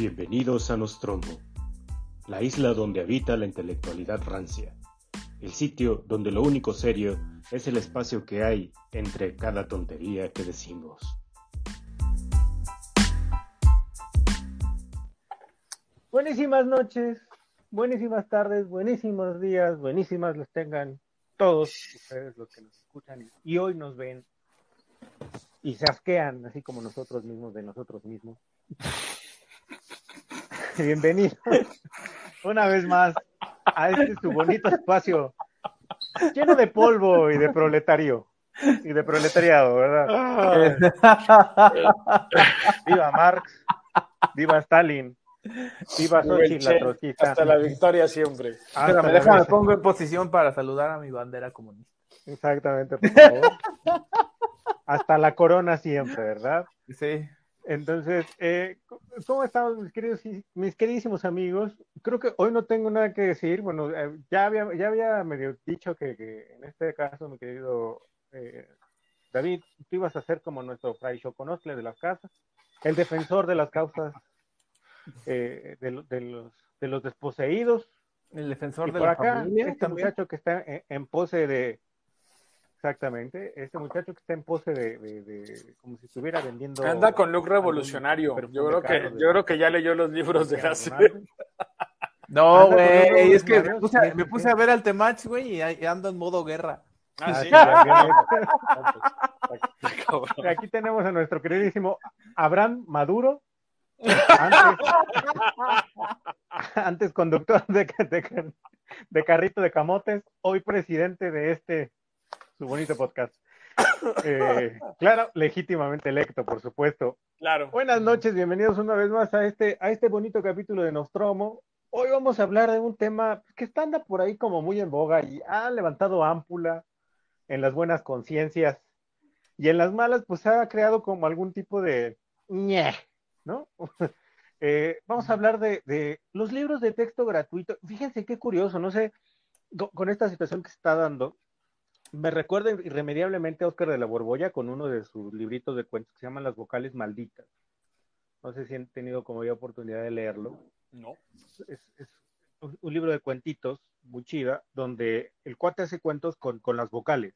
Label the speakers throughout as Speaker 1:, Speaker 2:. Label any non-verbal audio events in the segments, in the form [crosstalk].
Speaker 1: Bienvenidos a Nostromo, la isla donde habita la intelectualidad rancia, el sitio donde lo único serio es el espacio que hay entre cada tontería que decimos.
Speaker 2: Buenísimas noches, buenísimas tardes, buenísimos días, buenísimas los tengan todos ustedes los que nos escuchan y hoy nos ven y se asquean, así como nosotros mismos de nosotros mismos. [laughs] Bienvenidos una vez más a este su bonito espacio lleno de polvo y de proletario y de proletariado, ¿verdad? viva Marx, viva Stalin, viva Xochitl, la trotskista.
Speaker 3: Hasta la victoria siempre.
Speaker 2: La
Speaker 4: déjame,
Speaker 2: vez.
Speaker 4: pongo en posición para saludar a mi bandera comunista.
Speaker 2: Exactamente, por favor. Hasta la corona siempre, ¿verdad?
Speaker 4: Sí.
Speaker 2: Entonces, eh, ¿cómo estamos, mis, queridos, mis queridísimos amigos? Creo que hoy no tengo nada que decir. Bueno, eh, ya, había, ya había medio dicho que, que en este caso, mi querido eh, David, tú ibas a ser como nuestro fray Choconostle de las casas, el defensor de las causas eh, de, lo- de los, de los desposeídos.
Speaker 4: El defensor
Speaker 2: Y
Speaker 4: de
Speaker 2: por
Speaker 4: la
Speaker 2: acá,
Speaker 4: familia.
Speaker 2: este
Speaker 4: también.
Speaker 2: muchacho que está en, en pose de. Exactamente, este muchacho que está en pose de, de- de- como si estuviera vendiendo.
Speaker 3: Anda con look revolucionario. Yo creo que,
Speaker 2: de-
Speaker 3: yo creo que ya leyó los libros de Hasse. [laughs]
Speaker 4: No, güey, es que me puse, a-
Speaker 2: sí,
Speaker 4: me
Speaker 2: sí,
Speaker 4: puse
Speaker 2: sí.
Speaker 4: a ver al Temach, güey, y ando en modo guerra.
Speaker 3: Ah, sí.
Speaker 2: Ah, bien. [laughs]
Speaker 3: cabrón.
Speaker 2: Aquí tenemos a nuestro queridísimo Abraham Maduro, antes, [laughs] antes conductor de, de- de carrito de camotes, hoy presidente de este, su bonito podcast. Eh, claro, legítimamente electo, por supuesto.
Speaker 3: Claro.
Speaker 2: Buenas noches, bienvenidos una vez más a este, a este bonito capítulo de Nostromo. Hoy vamos a hablar de un tema que está anda por ahí como muy en boga y ha levantado ámpula en las buenas conciencias y en las malas pues ha creado como algún tipo de ñe, ¿no? [laughs] Eh, vamos a hablar de, de los libros de texto gratuito. Fíjense qué curioso, no sé, co- con esta situación que se está dando, me recuerda irremediablemente a Oscar de la Borbolla con uno de sus libritos de cuentos que se llaman Las vocales malditas. No sé si han tenido como yo oportunidad de leerlo.
Speaker 3: No.
Speaker 2: Es, es un libro de cuentitos muy chida, donde el cuate hace cuentos con, con las vocales.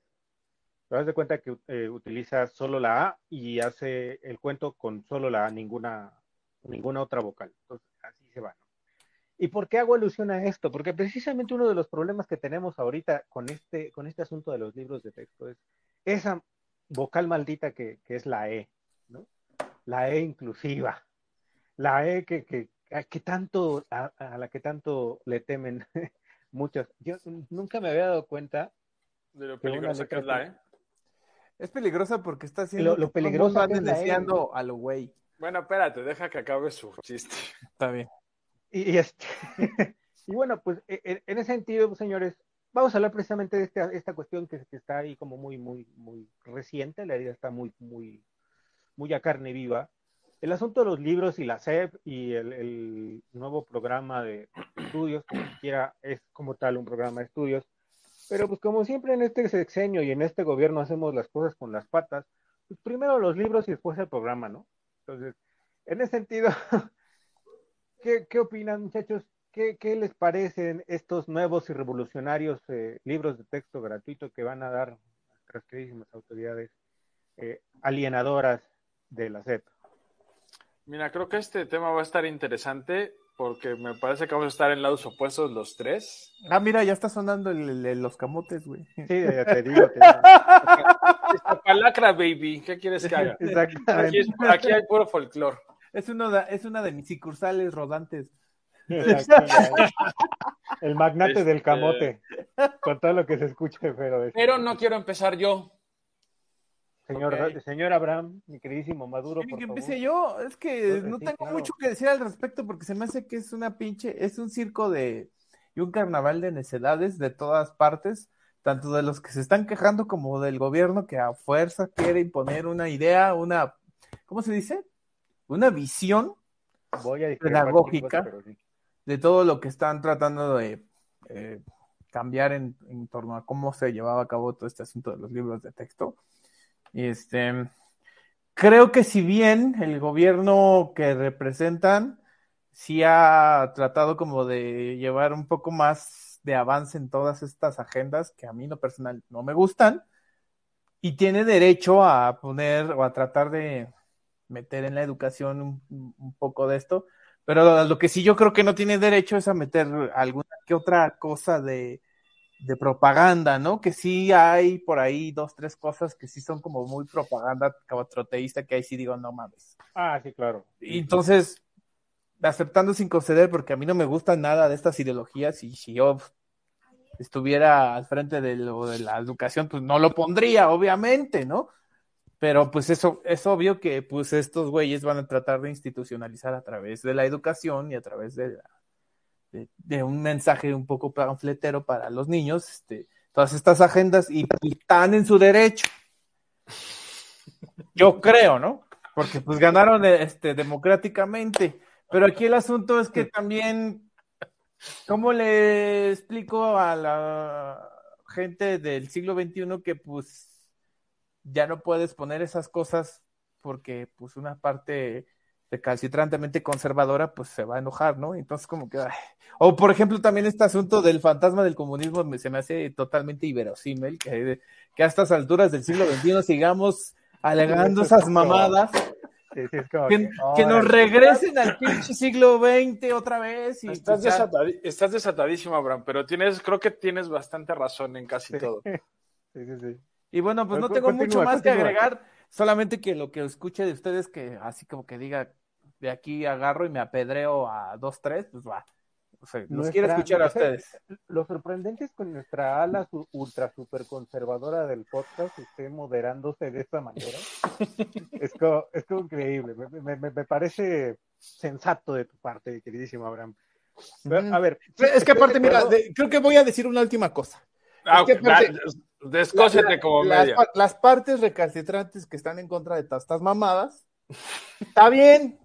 Speaker 2: Te das de cuenta que eh, utiliza solo la A y hace el cuento con solo la A, ninguna, ninguna otra vocal. Entonces, así se va. ¿no? ¿Y por qué hago alusión a esto? Porque precisamente uno de los problemas que tenemos ahorita con este, con este asunto de los libros de texto es esa vocal maldita que, que es la E, ¿no? La E inclusiva, la E que, que, a- que tanto, a, a la que tanto le temen [laughs] muchos. Yo nunca me había dado cuenta
Speaker 3: De lo peligrosa que es la, ¿eh?
Speaker 4: Es peligrosa porque está haciendo
Speaker 2: Lo- lo
Speaker 4: mundo
Speaker 2: que es la E,
Speaker 4: deseando a lo güey.
Speaker 3: Bueno, espérate, deja que acabe su chiste.
Speaker 4: Está bien.
Speaker 2: Y, y este, [laughs] y bueno, pues e- e- en ese sentido, pues, señores, vamos a hablar precisamente de esta, esta cuestión que, que está ahí como muy, muy, muy reciente, la herida está muy, muy, muy a carne viva. El asunto de los libros y la SEP y el, el nuevo programa de estudios, ni siquiera es como tal un programa de estudios, pero pues como siempre en este sexenio y en este gobierno hacemos las cosas con las patas, pues primero los libros y después el programa, ¿no? Entonces, en ese sentido, [laughs] ¿Qué, qué opinan, muchachos? ¿Qué, qué les parecen estos nuevos y revolucionarios eh, libros de texto gratuito que van a dar nuestras queridísimas autoridades eh, alienadoras de la SEP?
Speaker 3: Mira, creo que este tema va a estar interesante porque me parece que vamos a estar en lados opuestos los tres.
Speaker 4: Ah, mira, ya está sonando el, el- el- los camotes, güey.
Speaker 2: Sí, ya te [laughs] digo. te digo.
Speaker 3: Palacra, baby. ¿Qué quieres que haga? [laughs] Aquí, es- aquí hay puro folclore.
Speaker 4: Es, uno de- es una de mis sucursales rodantes.
Speaker 2: El magnate
Speaker 3: Este-
Speaker 2: del camote, con todo lo que se escucha, pero es-
Speaker 3: Pero no quiero empezar yo.
Speaker 2: señor,
Speaker 3: ok.
Speaker 2: señor Abraham, mi queridísimo Maduro,
Speaker 4: ¿Quieren
Speaker 2: por
Speaker 4: que
Speaker 2: favor.
Speaker 4: empiece yo? Es que no
Speaker 2: sí,
Speaker 4: tengo
Speaker 2: claro.
Speaker 4: mucho que decir al respecto porque se me hace que es una pinche, es un circo de y un carnaval de necedades de todas partes, tanto de los que se están quejando como del gobierno que a fuerza quiere imponer una idea, una, ¿cómo se dice? Una visión
Speaker 2: Voy a discrepar
Speaker 4: pedagógica.
Speaker 2: cosa, sí.
Speaker 4: de todo lo que están tratando de eh, cambiar en, en torno a cómo se llevaba a cabo todo este asunto de los libros de texto. Y este, creo que si bien el gobierno que representan sí ha tratado como de llevar un poco más de avance en todas estas agendas que a mí no personal no me gustan y tiene derecho a poner o a tratar de meter en la educación un, un poco de esto, pero lo que sí yo creo que no tiene derecho es a meter alguna que otra cosa de, de propaganda, ¿no? Que sí hay por ahí dos, tres cosas que sí son como muy propaganda troteísta, que ahí sí digo, no mames.
Speaker 2: Ah, sí, claro.
Speaker 4: Y entonces, aceptando sin conceder, porque a mí no me gustan nada de estas ideologías, y si yo estuviera al frente de, lo, de la educación, pues no lo pondría, obviamente, ¿no? Pero pues eso es obvio que pues estos güeyes van a tratar de institucionalizar a través de la educación y a través de de, un mensaje un poco panfletero para los niños, este, todas estas agendas y, están en su derecho. Yo creo, ¿no? Porque pues ganaron este, democráticamente. Pero aquí el asunto es que también, ¿cómo le explico a la gente del siglo XXI que pues ya no puedes poner esas cosas porque pues una parte recalcitrantemente conservadora, pues se va a enojar, ¿no? Entonces, como que. O, por ejemplo, también este asunto del fantasma del comunismo se me hace totalmente inverosímil, que, que a estas alturas del siglo XXI sigamos alegando esas mamadas. que, nos regresen al pinche siglo XX otra vez. Y
Speaker 3: estás, desatadísimo, Abraham, pero tienes, creo que tienes bastante razón en casi todo. [laughs]
Speaker 2: Sí, sí, sí.
Speaker 4: Y bueno, pues no tengo mucho más que agregar, solamente que lo que escuche de ustedes, que así como que diga, de aquí agarro y me apedreo a dos, tres, pues va. O sea, los quiero escuchar a ustedes.
Speaker 2: Lo sorprendente es que nuestra ala ultra super conservadora del podcast esté moderándose de esta manera. [laughs] es, como, es como increíble. Me, me, me, parece sensato de tu parte, queridísimo Abraham. a ver.
Speaker 4: Es que aparte, mira, creo que voy a decir una última cosa.
Speaker 3: Ah, Descósete como media.
Speaker 4: Las, las, partes recalcitrantes que están en contra de estas mamadas, está bien,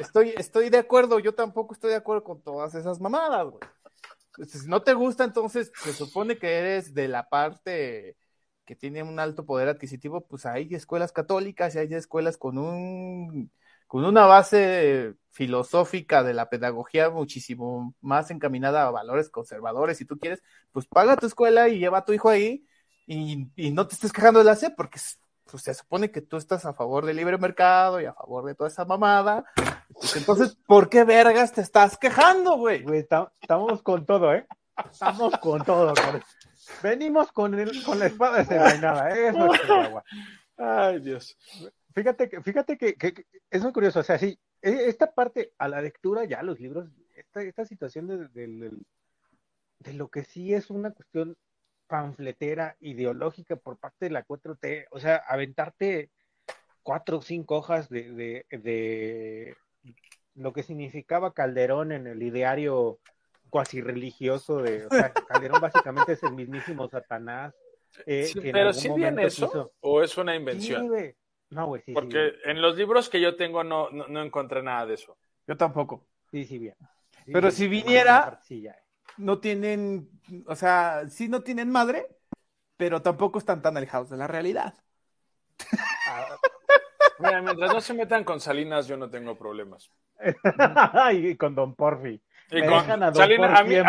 Speaker 4: Estoy, estoy de acuerdo, yo tampoco estoy de acuerdo con todas esas mamadas, güey. Si no te gusta, entonces se supone que eres de la parte que tiene un alto poder adquisitivo, pues hay escuelas católicas y hay escuelas con un con una base filosófica de la pedagogía muchísimo más encaminada a valores conservadores, si tú quieres, pues paga tu escuela y lleva a tu hijo ahí y, y no te estés quejando de la SEP, porque pues se supone que tú estás a favor del libre mercado y a favor de toda esa mamada. Pues, entonces, ¿por qué vergas te estás quejando, güey?
Speaker 2: Güey, estamos con todo, ¿eh? Estamos con todo. Venimos con, el, con la espada desenvainada, ¿eh? Eso es agua.
Speaker 3: Ay, Dios.
Speaker 2: Fíjate que, fíjate que, que, es muy curioso, o sea, sí, e, esta parte a la lectura, ya los libros, esta, esta situación de, de, de lo que sí es una cuestión panfletera ideológica por parte de la 4T, o sea, aventarte cuatro o cinco hojas de, de, lo que significaba Calderón en el ideario cuasi religioso de, o sea, [laughs] Calderón básicamente es el mismísimo Satanás.
Speaker 3: Eh, pero si viene eso o es una invención.
Speaker 2: No, güey, sí.
Speaker 3: Porque en los libros que yo tengo no, no, encontré nada de eso.
Speaker 4: Yo tampoco.
Speaker 2: Sí, sí, bien.
Speaker 4: pero si viniera, no tienen, o sea, sí no tienen madre, pero tampoco están tan alejados de la realidad.
Speaker 3: Ah, mira, mientras no se metan con Salinas, yo no tengo problemas. [laughs]
Speaker 2: y con Don Porfi.
Speaker 3: Y con a,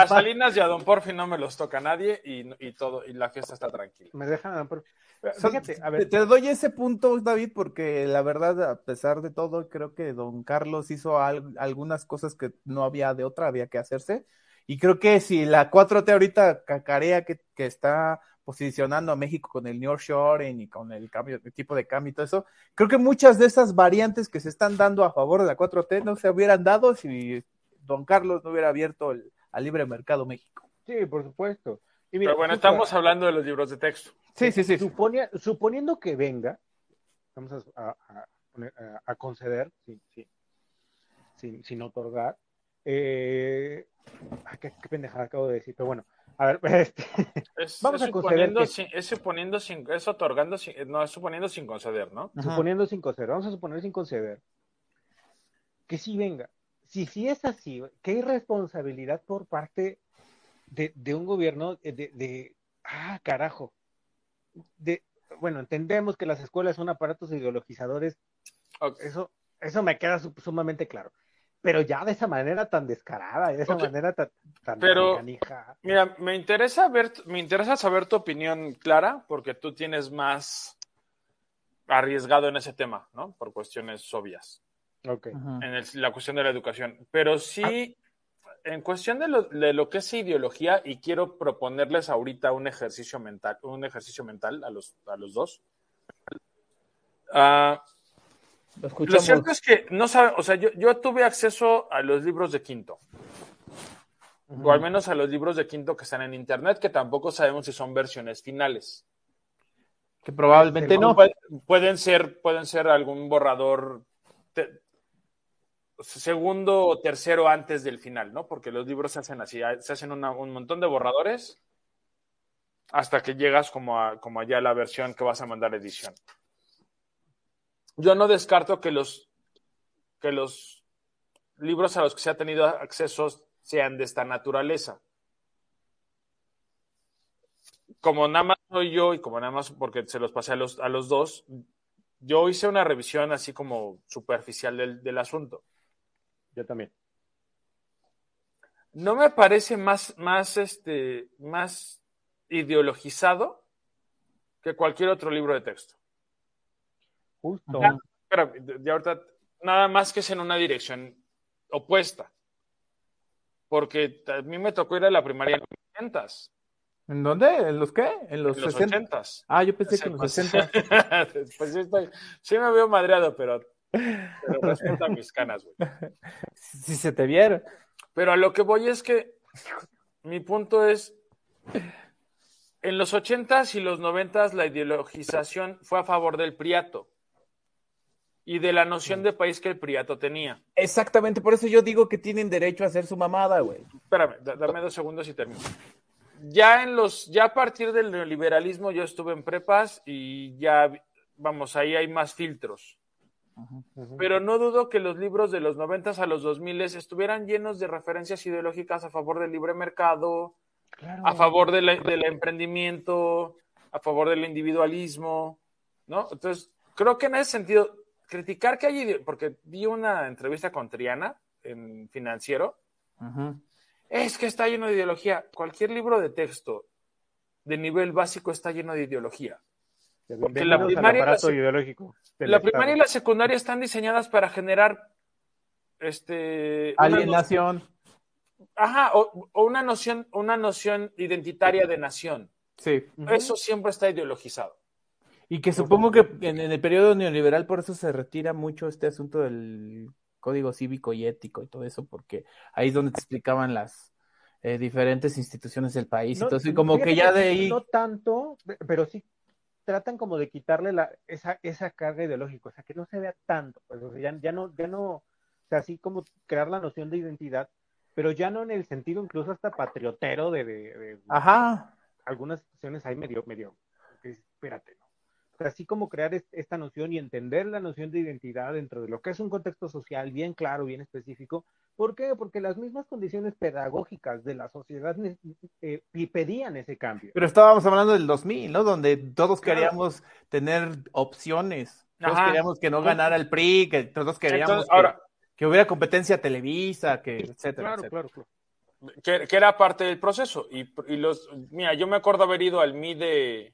Speaker 3: Salinas y a Don Porfi no me los toca nadie y, todo, y la fiesta está tranquila.
Speaker 2: Me dejan a Don Porfi.
Speaker 4: Fíjate, a ver. Te, doy ese punto, David, porque la verdad, a pesar de todo, creo que Don Carlos hizo algunas cosas que no había de otra, había que hacerse. Y creo que si la 4T ahorita cacarea que, que está posicionando a México con el New Shoring y con el cambio, el tipo de cambio y todo eso, creo que muchas de esas variantes que se están dando a favor de la 4T no se hubieran dado si don Carlos no hubiera abierto el, al libre mercado México.
Speaker 2: Sí, por supuesto.
Speaker 3: Pero bueno, estamos hablando de los libros de texto.
Speaker 4: Sí, sí, sí.
Speaker 2: suponiendo que venga, vamos a, a, conceder, sin, sin, sin otorgar, eh, qué, pendejada acabo de decir, pero bueno. A ver, [laughs] este,
Speaker 3: vamos a suponiendo sin, es suponiendo sin, es otorgando sin, no, es suponiendo sin conceder, ¿no?
Speaker 2: Suponiendo sin conceder, vamos a suponer sin conceder. Que si venga. Si, si es así, ¿qué irresponsabilidad por parte de, de un gobierno de, de, ah, carajo. De, bueno, entendemos que las escuelas son aparatos ideologizadores. Eso, eso me queda sumamente claro. pero ya de esa manera tan descarada, de esa manera tan, tan
Speaker 3: Pero-
Speaker 2: canija.
Speaker 3: Mira, me interesa ver, me interesa saber tu opinión clara, porque tú tienes más arriesgado en ese tema, ¿no? Por cuestiones obvias.
Speaker 2: Ok.
Speaker 4: Ujú.
Speaker 3: en el- la cuestión de la educación. Pero sí, en cuestión de lo, de lo que es ideología, y quiero proponerles ahorita un ejercicio mental, un ejercicio mental a los, a los dos. Ah,
Speaker 4: Lo
Speaker 3: cierto es que no sabe, o sea, yo, yo tuve acceso a los libros de quinto, o al menos a los libros de quinto que están en internet, que tampoco sabemos si son versiones finales.
Speaker 4: Que probablemente no.
Speaker 3: Pu- Pueden ser, pueden ser algún borrador te- segundo o tercero antes del final, ¿no? Porque los libros se hacen así, se hacen un montón de borradores hasta que llegas como a, como a ya la versión que vas a mandar edición. Yo no descarto que los, que los libros a los que se ha tenido acceso sean de esta naturaleza. Como nada más soy yo y como nada más porque se los pasé a los, a los dos, yo hice una revisión así como superficial del, del asunto.
Speaker 2: Yo también.
Speaker 3: No me parece más, más, este, más ideologizado que cualquier otro libro de texto.
Speaker 2: Justo.
Speaker 3: Ya, espera, ya ahorita, nada más que es en una dirección opuesta. Porque a mí me tocó ir a la primaria en los 80
Speaker 4: ¿En dónde? ¿En los qué? En los,
Speaker 3: en los
Speaker 4: 60.
Speaker 3: 80
Speaker 4: Ah, yo pensé que en los 60. [laughs]
Speaker 3: pues sí, estoy, sí me veo madreado, pero, pero respeta mis canas, güey. [laughs]
Speaker 4: Si se te viera.
Speaker 3: Pero a lo que voy es que mi punto es, en los 80s y los 90s la ideologización fue a favor del priato y de la noción de país que el priato tenía.
Speaker 4: Exactamente, por eso yo digo que tienen derecho a hacer su mamada, güey.
Speaker 3: Espérame, da- dame dos segundos y termino. Ya en los, ya a partir del neoliberalismo yo estuve en prepas y ya, vamos, ahí hay más filtros. Pero no dudo que los libros de los 90 a los 2000 estuvieran llenos de referencias ideológicas a favor del libre mercado,
Speaker 2: Claro.
Speaker 3: a favor de la- del emprendimiento, a favor del individualismo, ¿no? Entonces, creo que en ese sentido, criticar que hay, porque vi una entrevista con Triana en Financiero, es que está lleno de ideología. Cualquier libro de texto de nivel básico está lleno de ideología.
Speaker 2: Bienvenidos
Speaker 3: la primaria la
Speaker 2: ideológico.
Speaker 3: La primaria y la secundaria están diseñadas para generar este
Speaker 4: Alienación.
Speaker 3: ajá, o, o una noción, una noción identitaria de nación.
Speaker 4: Sí.
Speaker 3: Eso siempre está ideologizado.
Speaker 4: Y que supongo que en, en el periodo neoliberal por eso se retira mucho este asunto del código cívico y ético y todo eso, porque ahí es donde te explicaban las eh, diferentes instituciones del país.
Speaker 2: No,
Speaker 4: Entonces, como que ya de ahí...
Speaker 2: No tanto, pe- pero sí tratan como de quitarle la, esa, esa carga ideológica, o sea, que no se vea tanto, pues, o sea, ya, ya no, ya no, o sea, así como crear la noción de identidad, pero ya no en el sentido incluso hasta patriotero de, de- de
Speaker 4: Ajá.
Speaker 2: algunas situaciones ahí medio, medio, espérate, ¿no? O sea, así como crear es- esta noción y entender la noción de identidad dentro de lo que es un contexto social bien claro, bien específico. ¿Por qué? Porque las mismas condiciones pedagógicas de la sociedad eh, pedían ese cambio.
Speaker 4: Pero estábamos hablando del 2000, ¿no? Donde todos
Speaker 2: Claro.
Speaker 4: queríamos tener opciones. Todos
Speaker 3: Ajá.
Speaker 4: queríamos que no ganara el PRI, que todos queríamos
Speaker 3: Entonces,
Speaker 4: que,
Speaker 3: ahora,
Speaker 4: que hubiera competencia Televisa, que etcétera,
Speaker 2: Claro,
Speaker 4: etcétera.
Speaker 2: claro, claro.
Speaker 3: que, que era parte del proceso. Y, y los, mira, yo me acuerdo haber ido al MI de.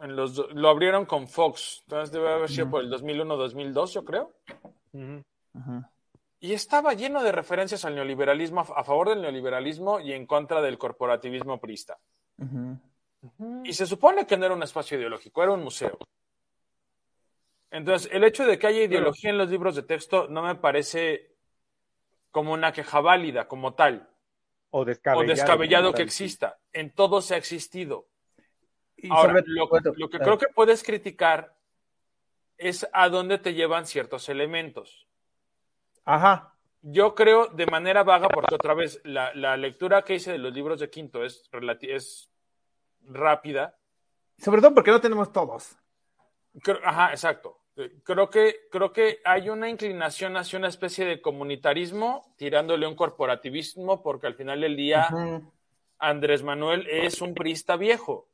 Speaker 3: En los, lo abrieron con Fox, entonces debe haber sido por el 2001-2002, yo creo. Y estaba lleno de referencias al neoliberalismo, a, favor del neoliberalismo y en contra del corporativismo prista. Y se supone que no era un espacio ideológico, era un museo. Entonces, el hecho de que haya ideología en los libros de texto no me parece como una queja válida, como tal,
Speaker 2: O
Speaker 3: o
Speaker 2: descabellado.
Speaker 3: que exista. En todo se ha existido.
Speaker 4: Y
Speaker 3: Ahora,
Speaker 4: sobre-
Speaker 3: lo, que creo que puedes criticar es a dónde te llevan ciertos elementos.
Speaker 4: Ajá.
Speaker 3: Yo creo de manera vaga, porque otra vez la, la lectura que hice de los libros de Quinto es, es rápida.
Speaker 4: Sobre todo porque no tenemos todos.
Speaker 3: Creo- ajá, exacto. Eh, Creo que, creo que hay una inclinación hacia una especie de comunitarismo tirándole un corporativismo, porque al final del día. Andrés Manuel es un priista viejo.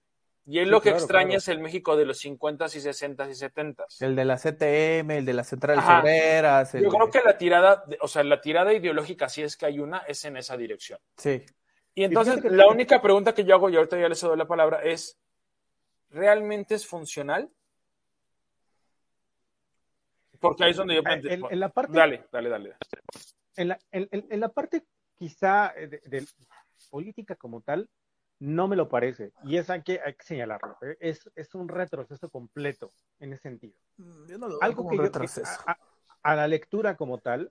Speaker 3: Y
Speaker 2: Sí,
Speaker 3: lo que
Speaker 2: claro,
Speaker 3: extraña
Speaker 2: claro.
Speaker 3: es el México de los 50s y 60s y 70s.
Speaker 4: El de la CTM, el de las centrales obreras. el
Speaker 3: Yo creo que la tirada, o sea, la tirada ideológica, si es que hay una, es en esa dirección.
Speaker 4: Sí.
Speaker 3: Y entonces, la única pregunta que yo hago, y ahorita ya les doy la palabra, es, ¿realmente es funcional? Porque ahí es donde yo
Speaker 2: Ah,
Speaker 3: planteo-
Speaker 2: En, en la parte,
Speaker 3: Dale, dale, dale.
Speaker 2: en la, en- en- en la parte quizá eh, de, de política como tal, no me lo parece. Y es hay que, hay que señalarlo. ¿eh? Es, es un retroceso completo en ese sentido.
Speaker 4: Yo no lo veo
Speaker 2: Algo
Speaker 4: como
Speaker 2: que
Speaker 4: un
Speaker 2: yo,
Speaker 4: retroceso.
Speaker 2: a, a- a la lectura como tal.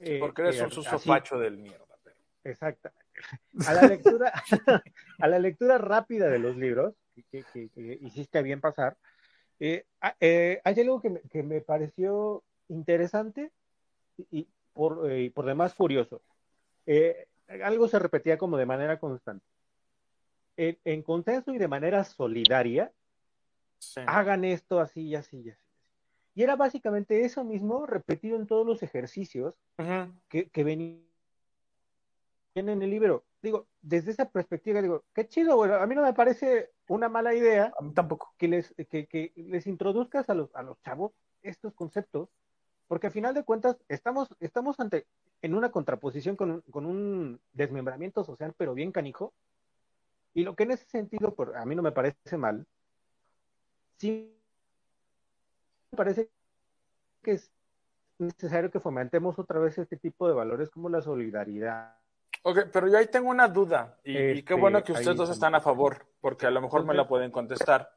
Speaker 2: eh,
Speaker 3: Porque eres
Speaker 2: que
Speaker 3: un facho del mierda. pero-
Speaker 2: Exactamente. A la lectura, [laughs] a la lectura rápida de los libros, que, que- que- que hiciste bien pasar, eh, ah, eh, hay algo que me, que me pareció interesante y, por, eh, por demás curioso. Eh, algo se repetía como de manera constante. En, en consenso y de manera solidaria,
Speaker 3: Sí.
Speaker 2: hagan esto así y así y así. Y era básicamente eso mismo repetido en todos los ejercicios que, que venían en el libro. Digo, desde esa perspectiva, digo, qué chido, güey. A mí no me parece una mala idea
Speaker 4: A mí tampoco.
Speaker 2: que les, que, que les introduzcas a los, a los chavos estos conceptos, porque al final de cuentas estamos, estamos ante, en una contraposición con, con un desmembramiento social, pero bien canijo. Y lo que en ese sentido, por, a mí no me parece mal, sí me parece que es necesario que fomentemos otra vez este tipo de valores como la solidaridad.
Speaker 3: Ok, pero yo ahí tengo una duda, y, y qué
Speaker 2: Este,
Speaker 3: bueno que ustedes dos están a favor, porque a lo mejor me la pueden contestar.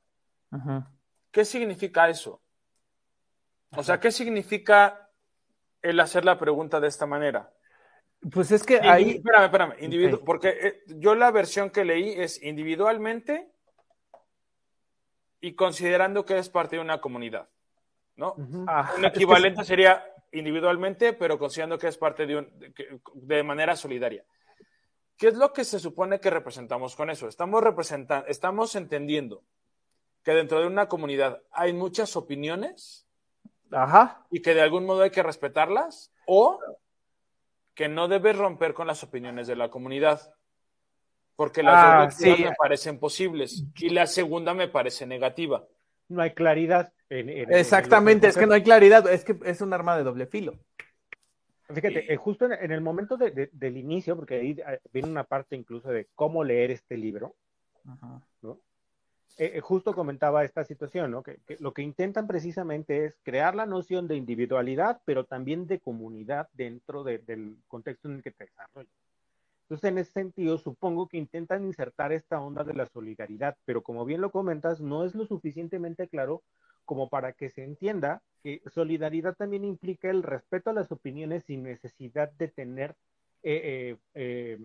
Speaker 3: ¿Qué significa eso? O sea, ¿qué significa el hacer la pregunta de esta manera?
Speaker 4: Pues es que ahí.
Speaker 3: Espérame, espérame. individu-. Porque eh, yo la versión que leí es individualmente y considerando que es parte de una comunidad, ¿no?
Speaker 4: Ajá,
Speaker 3: Un
Speaker 4: es que
Speaker 3: equivalente sería individualmente, pero considerando que es parte de, un, de manera solidaria. ¿Qué es lo que se supone que representamos con eso? Estamos, representando, estamos entendiendo que dentro de una comunidad hay muchas opiniones
Speaker 4: Ajá.
Speaker 3: y que de algún modo hay que respetarlas, o que no debes romper con las opiniones de la comunidad. Porque las
Speaker 4: Ah,
Speaker 3: dos
Speaker 4: sí.
Speaker 3: me parecen posibles y la segunda me parece negativa.
Speaker 2: No hay claridad. En, en- en-
Speaker 4: Exactamente,
Speaker 2: en
Speaker 4: es que no hay claridad, es que es un arma de doble filo.
Speaker 2: Fíjate, eh, justo en, en el momento de- de- del inicio, porque ahí eh, viene una parte incluso de cómo leer este libro, eh, eh, justo comentaba esta situación, ¿no? Lo que intentan precisamente es crear la noción de individualidad, pero también de comunidad dentro de- del contexto en el que te desarrollas. Entonces, en ese sentido, supongo que intentan insertar esta onda de la solidaridad, pero como bien lo comentas, no es lo suficientemente claro como para que se entienda que solidaridad también implica el respeto a las opiniones sin necesidad de tener eh, eh, eh,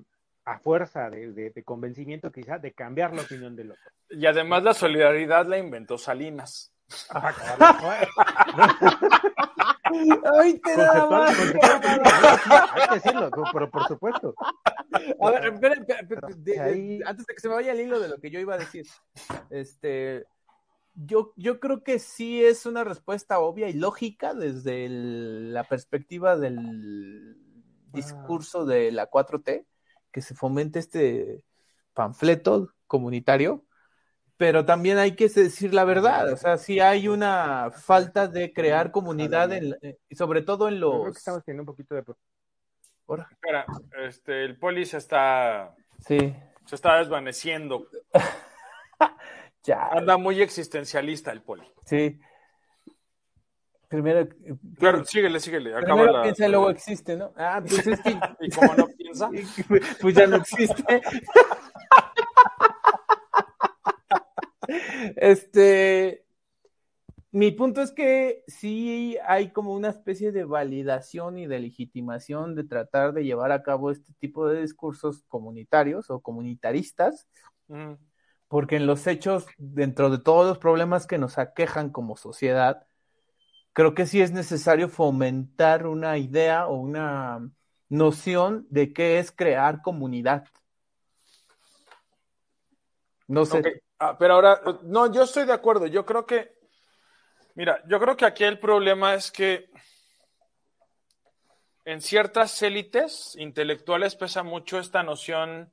Speaker 2: a fuerza de, de- de convencimiento quizá de cambiar la opinión del otro.
Speaker 3: Y además la solidaridad la inventó Salinas.
Speaker 4: Ay, te da más.
Speaker 2: hay que decirlo, pero por supuesto.
Speaker 4: A ver, espera, espera, espera, de- de-
Speaker 2: Ahí-
Speaker 4: antes de que se me vaya el hilo de lo que yo iba a decir, este, yo, yo creo que sí es una respuesta obvia y lógica desde el- la perspectiva del discurso de la 4T, que se fomente este panfleto comunitario, pero también hay que decir la verdad, o sea, sí hay una falta de crear comunidad, en, eh, sobre todo en
Speaker 2: Yo creo que
Speaker 4: los...
Speaker 2: estamos teniendo un poquito de...
Speaker 4: Ahora,
Speaker 3: Espera, este, el poli se está,
Speaker 4: Sí,
Speaker 3: se está desvaneciendo. [laughs]
Speaker 4: ya.
Speaker 3: Anda muy existencialista el poli.
Speaker 4: Sí. Primero,
Speaker 3: Claro, síguele, síguele. Acaba
Speaker 4: primero
Speaker 3: la-
Speaker 4: piensa y luego existe, ¿no? Ah, pues es que [laughs]
Speaker 3: Y como no piensa, [laughs]
Speaker 4: pues ya no existe. Este, mi punto es que sí hay como una especie de validación y de legitimación de tratar de llevar a cabo este tipo de discursos comunitarios o comunitaristas,
Speaker 3: mm,
Speaker 4: porque en los hechos, dentro de todos los problemas que nos aquejan como sociedad, creo que sí es necesario fomentar una idea o una noción de qué es crear comunidad. No sé.
Speaker 3: Ah, pero ahora, no, yo estoy de acuerdo. Yo creo que, mira, yo creo que aquí el problema es que en ciertas élites intelectuales pesa mucho esta noción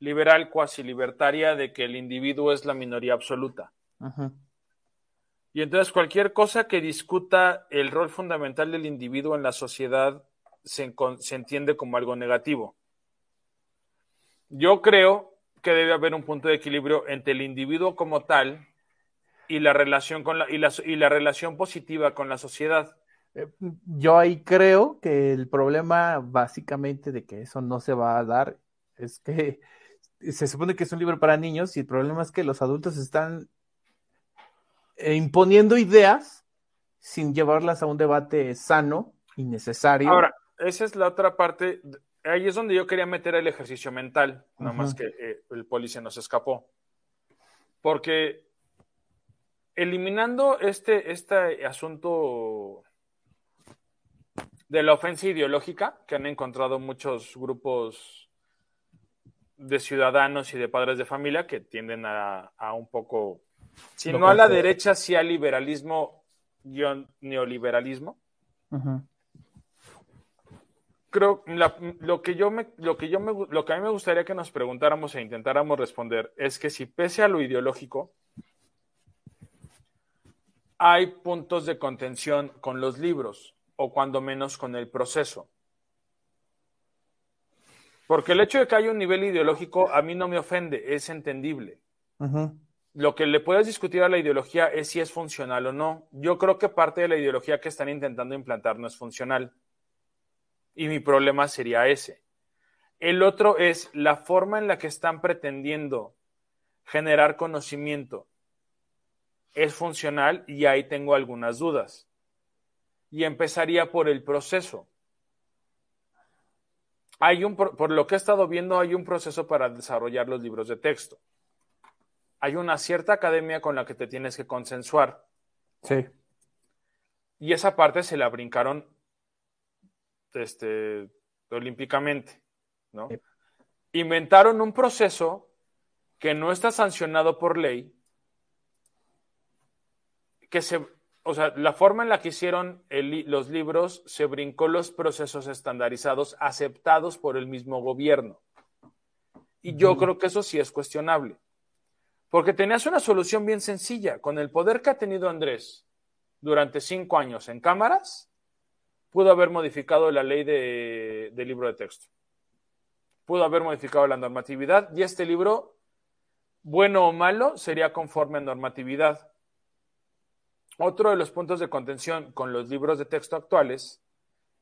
Speaker 3: liberal cuasi libertaria de que el individuo es la minoría absoluta. Y entonces cualquier cosa que discuta el rol fundamental del individuo en la sociedad se, se entiende como algo negativo. Yo creo que debe haber un punto de equilibrio entre el individuo como tal y la relación con la, y la, y la relación positiva con la sociedad.
Speaker 4: Eh, Yo ahí creo que el problema básicamente de que eso no se va a dar es que [laughs] se supone que es un libro para niños y el problema es que los adultos están eh, imponiendo ideas sin llevarlas a un debate sano y necesario.
Speaker 3: Ahora, esa es la otra parte. Ahí es donde yo quería meter el ejercicio mental, nada
Speaker 4: Ajá.
Speaker 3: más que eh, el poli se nos escapó. Porque eliminando este, este asunto de la ofensa ideológica que han encontrado muchos grupos de ciudadanos y de padres de familia que tienden a, a un poco, si no a la derecha, sí al liberalismo, guion neoliberalismo. Creo la- lo que yo me lo que yo me lo que a mí me gustaría que nos preguntáramos e intentáramos responder es que si pese a lo ideológico hay puntos de contención con los libros o cuando menos con el proceso. Porque el hecho de que haya un nivel ideológico a mí no me ofende, es entendible. Lo que le puedes discutir a la ideología es si es funcional o no. Yo creo que parte de la ideología que están intentando implantar no es funcional. Y mi problema sería ese. El otro es la forma en la que están pretendiendo generar conocimiento. Es funcional y ahí tengo algunas dudas. Y empezaría por el proceso. Hay un, por lo que he estado viendo, hay un proceso para desarrollar los libros de texto hay una cierta academia con la que te tienes que consensuar.
Speaker 4: Sí.
Speaker 3: Y esa parte se la brincaron este, olímpicamente, ¿no?
Speaker 4: Sí.
Speaker 3: Inventaron un proceso que no está sancionado por ley, que se, o sea, la forma en la que hicieron el los libros se brincó los procesos estandarizados aceptados por el mismo gobierno. Y yo creo que eso sí es cuestionable. Porque tenías una solución bien sencilla. Con el poder que ha tenido Andrés durante cinco años en cámaras, pudo haber modificado la ley de, de libro de texto. Pudo haber modificado la normatividad y este libro, bueno o malo, sería conforme a normatividad. Otro de los puntos de contención con los libros de texto actuales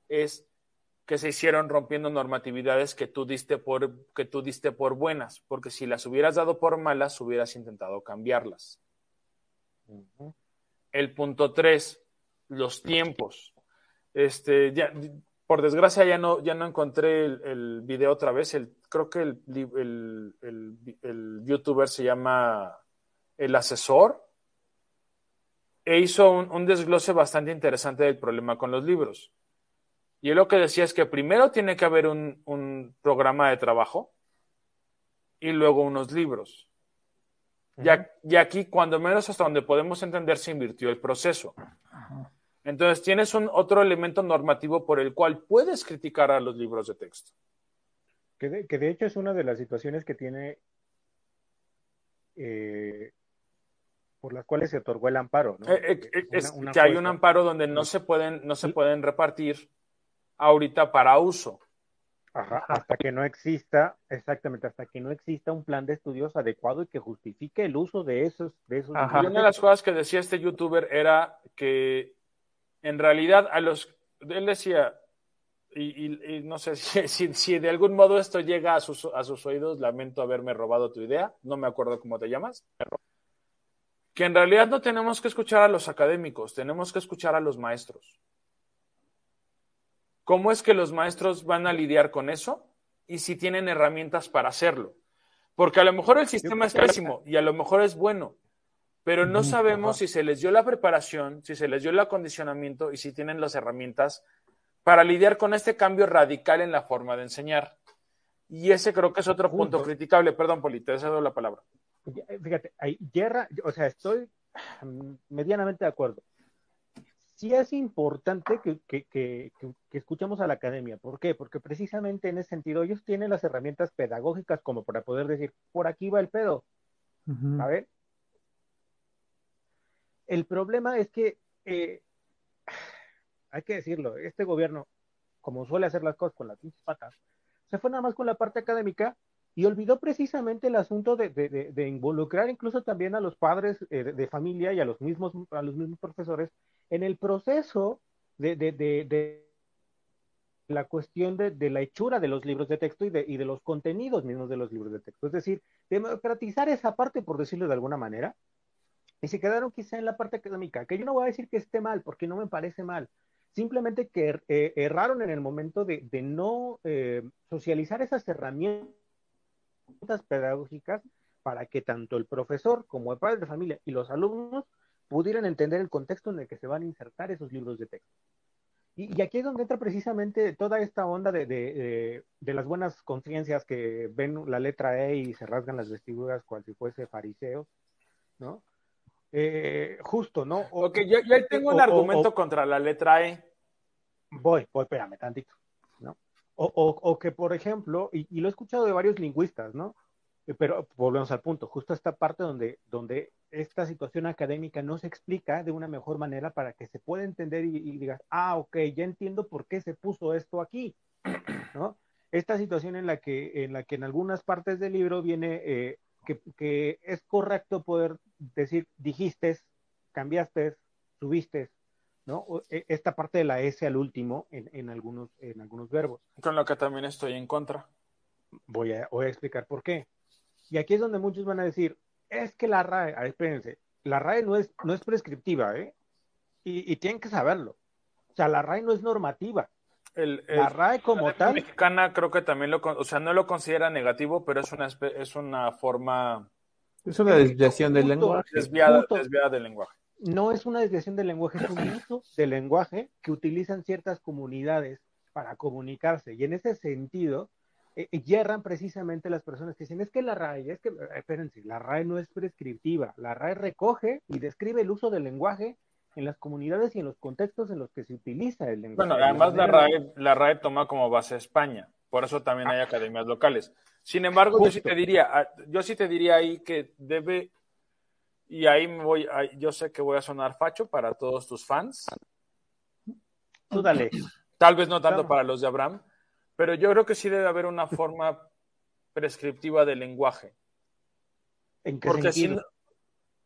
Speaker 3: es que se hicieron rompiendo normatividades que tú diste por, que tú diste por buenas, porque si las hubieras dado por malas, hubieras intentado cambiarlas. El punto tres, los tiempos. Este, ya, por desgracia ya no, ya no encontré el, el video otra vez. El, creo que el, el, el, el youtuber se llama El Asesor e hizo un, un desglose bastante interesante del problema con los libros. Y él lo que decía es que primero tiene que haber un, un programa de trabajo y luego unos libros. Y aquí, cuando menos hasta donde podemos entender, se invirtió el proceso. Entonces, tienes un otro elemento normativo por el cual puedes criticar a los libros de texto.
Speaker 2: Que de, que de hecho es una de las situaciones que tiene eh, por las cuales se otorgó el amparo, ¿no?
Speaker 3: Eh, eh,
Speaker 2: Una-
Speaker 3: es
Speaker 2: una
Speaker 3: que hay un amparo donde no se pueden, no se pueden repartir ahorita para uso.
Speaker 2: Ajá, hasta que no exista, exactamente, hasta que no exista un plan de estudios adecuado y que justifique el uso de esos, de esos
Speaker 4: Ajá.
Speaker 3: Y una de las cosas que decía este youtuber era que en realidad a los, él decía, y, y- y no sé [laughs] si, si- si de algún modo esto llega a sus, a sus oídos, lamento haberme robado tu idea, no me acuerdo cómo te llamas, que en realidad no tenemos que escuchar a los académicos, tenemos que escuchar a los maestros. ¿Cómo es que los maestros van a lidiar con eso? Y si tienen herramientas para hacerlo. Porque a lo mejor el sistema es pésimo y a lo mejor es bueno, pero no sabemos si se les dio la preparación, si se les dio el acondicionamiento y si tienen las herramientas para lidiar con este cambio radical en la forma de enseñar. Y ese creo que es otro punto
Speaker 2: Punto.
Speaker 3: criticable. Perdón, Poli, te he dado la palabra.
Speaker 2: Ya, Fíjate, ahí, yerra, o sea, estoy mm, medianamente de acuerdo. sí es importante que, que, que, que, escuchemos a la academia. ¿Por qué? Porque precisamente en ese sentido ellos tienen las herramientas pedagógicas como para poder decir, por aquí va el pedo. A ver. El problema es que, eh, hay que decirlo, este gobierno, como suele hacer las cosas con las pinches patas, se fue nada más con la parte académica y olvidó precisamente el asunto de, involucrar incluso también a los padres eh, de, familia y a los mismos a los mismos profesores en el proceso de, la cuestión de, la hechura de los libros de texto y de, y de los contenidos mismos de los libros de texto. Es decir, democratizar esa parte, por decirlo de alguna manera, y se quedaron quizá en la parte académica, que yo no voy a decir que esté mal, porque no me parece mal, simplemente que eh, erraron en el momento de, no eh, socializar esas herramientas pedagógicas para que tanto el profesor como el padre de familia y los alumnos pudieran entender el contexto en el que se van a insertar esos libros de texto. Y, aquí es donde entra precisamente toda esta onda de, de, de, las buenas conciencias que ven la letra E y se rasgan las vestiduras cual si fuese fariseos, ¿no? Eh, justo, ¿no?
Speaker 3: ok, yo, yo tengo un argumento contra la letra E.
Speaker 2: Voy, voy, espérame tantito, ¿no? O, o que, por ejemplo, y, y, lo he escuchado de varios lingüistas, ¿no? Pero volvemos al punto, justo esta parte donde, donde esta situación académica no se explica de una mejor manera para que se pueda entender y, digas, ah, ok, ya entiendo por qué se puso esto aquí, ¿no? Esta situación en la que en, la que en algunas partes del libro viene eh, que, es correcto poder decir, dijiste, cambiaste, subiste, ¿no? E, esta parte de la S al último en, en, algunos, en algunos verbos.
Speaker 3: Con lo que también estoy en contra.
Speaker 2: Voy a, voy a explicar por qué. Y aquí es donde muchos van a decir, es que la RAE, a ver, espérense, la RAE no es, no es prescriptiva, ¿eh? Y, y, tienen que saberlo. O sea, la RAE no es normativa.
Speaker 3: El, la RAE como la tal. mexicana creo que también lo, o sea, no lo considera negativo, pero es una, es una forma.
Speaker 4: Es una desviación del lenguaje.
Speaker 3: Desviada, desviada del lenguaje.
Speaker 2: No es una desviación del lenguaje, es un uso del lenguaje que utilizan ciertas comunidades para comunicarse. Y en ese sentido, eh, eh, yerran precisamente las personas que dicen, es que la RAE, es que, eh, espérense, la RAE no es prescriptiva, la RAE recoge y describe el uso del lenguaje en las comunidades y en los contextos en los que se utiliza el lenguaje.
Speaker 3: Bueno, además la RAE, la RAE toma como base España, por eso también hay ah. academias locales. Sin embargo, yo sí te diría, ah, yo sí te diría ahí que debe, y ahí me voy, yo sé que voy a sonar facho para todos tus fans.
Speaker 2: Tú dale.
Speaker 3: Tal vez no tanto para los de Abraham, pero yo creo que sí debe haber una forma prescriptiva del lenguaje.
Speaker 2: ¿En qué Porque sentido?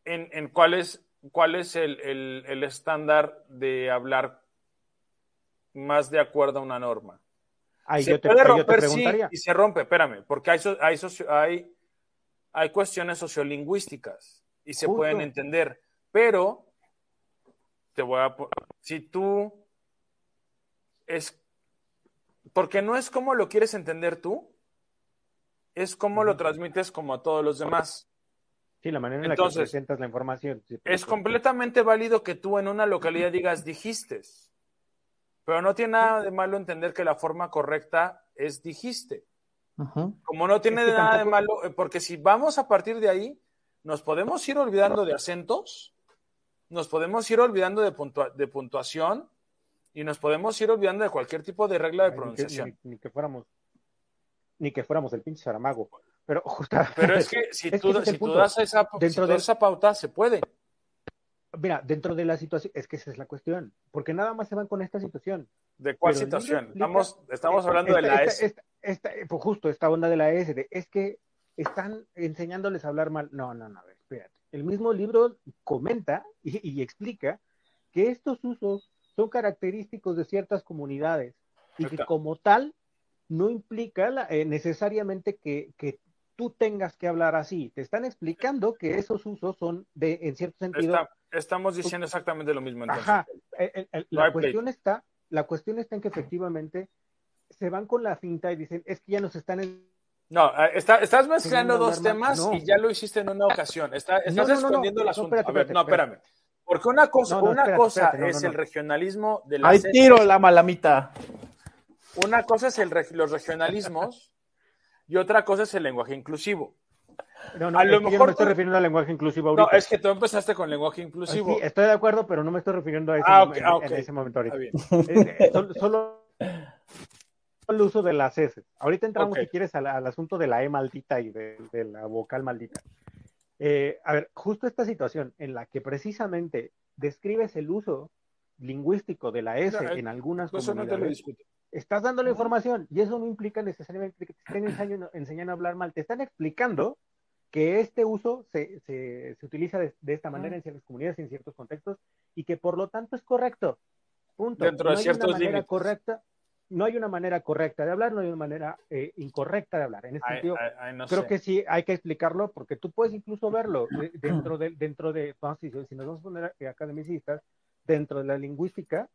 Speaker 3: en, en, cuál es, cuál es el, el, estándar de hablar más de acuerdo a una norma. se puede romper, sí, y se rompe, espérame, porque hay, hay, hay, hay cuestiones sociolingüísticas y se pueden entender, pero te voy a si tú es porque no es como lo quieres entender tú, es como lo transmites como a todos los demás.
Speaker 2: Sí, la manera en la que presentas la información.
Speaker 3: es completamente válido que tú en una localidad digas dijiste, pero no tiene nada de malo entender que la forma correcta es dijiste. Como no tiene nada de malo, eh, porque si vamos a partir de ahí, nos podemos ir olvidando de acentos, nos podemos ir olvidando de, de puntuación, y nos podemos ir olvidando de cualquier tipo de regla de pronunciación.
Speaker 2: Ni que, fuéramos ni que fuéramos el pinche Saramago. Pero, [laughs]
Speaker 3: Pero es que si, tú, si tú, das esa, dentro de esa pauta, se puede.
Speaker 2: Mira, dentro de la situación, es que esa es la cuestión, porque nada más se van con esta situación.
Speaker 3: ¿De cuál situación? Estamos, estamos hablando de la S.
Speaker 2: Esta, pues justo esta onda de la S, de, es que están enseñándoles a hablar mal. No, no, no, espérate. El mismo libro comenta y explica que estos usos son característicos de ciertas comunidades y que como tal no implica eh, necesariamente que, tú tengas que hablar así. Te están explicando que esos usos son de, en cierto sentido.
Speaker 3: estamos diciendo exactamente lo mismo. Entonces.
Speaker 2: Ajá. la, cuestión está, la cuestión está en que efectivamente se van con la finta y dicen, es que ya nos están...
Speaker 3: No, eh, estás mezclando dos temas y ya lo hiciste en una ocasión. estás escondiendo el asunto. a ver, no, espérame. Porque una cosa, una cosa es el regionalismo de
Speaker 4: la. ¡Ay, tiro la malamita!
Speaker 3: Una cosa es el, los regionalismos y otra cosa es el lenguaje inclusivo.
Speaker 2: No, no,
Speaker 3: A lo
Speaker 2: que yo no
Speaker 3: mejor
Speaker 2: me estoy refiriendo al lenguaje inclusivo
Speaker 3: No,
Speaker 2: ahorita.
Speaker 3: es que tú empezaste con lenguaje
Speaker 2: Ah,
Speaker 3: inclusivo.
Speaker 2: Sí, estoy de acuerdo, pero no me estoy refiriendo a ese,
Speaker 3: Ah,
Speaker 2: momen-
Speaker 3: ok,
Speaker 2: en,
Speaker 3: ah,
Speaker 2: en ese momento ahorita. Eh, eh, sol- solo el uso de las S. Ahorita entramos, si quieres, al, al asunto de la E maldita y de, de la vocal maldita. Eh, a ver, justo esta situación en la que precisamente describes el uso lingüístico de la S
Speaker 3: No,
Speaker 2: en algunas
Speaker 3: Eso no te lo
Speaker 2: comunidades,
Speaker 3: discuto.
Speaker 2: Estás dando la información y eso no implica necesariamente que te estén [clears throat] enseñando, enseñando a hablar mal, te están explicando que este uso se, se, se utiliza de, de esta manera en ciertas comunidades en ciertos contextos y que por lo tanto es correcto. Punto.
Speaker 3: Dentro de
Speaker 2: no hay
Speaker 3: ciertos
Speaker 2: una manera
Speaker 3: límites.
Speaker 2: correcta, no hay una manera correcta de hablar, no hay una manera eh, incorrecta de hablar. En este sentido,
Speaker 3: no
Speaker 2: creo
Speaker 3: sé.
Speaker 2: que sí hay que explicarlo porque tú puedes incluso verlo eh, [clears throat] dentro de, dentro de, vamos a decir, si nos vamos a poner eh, academicistas, dentro de la lingüística,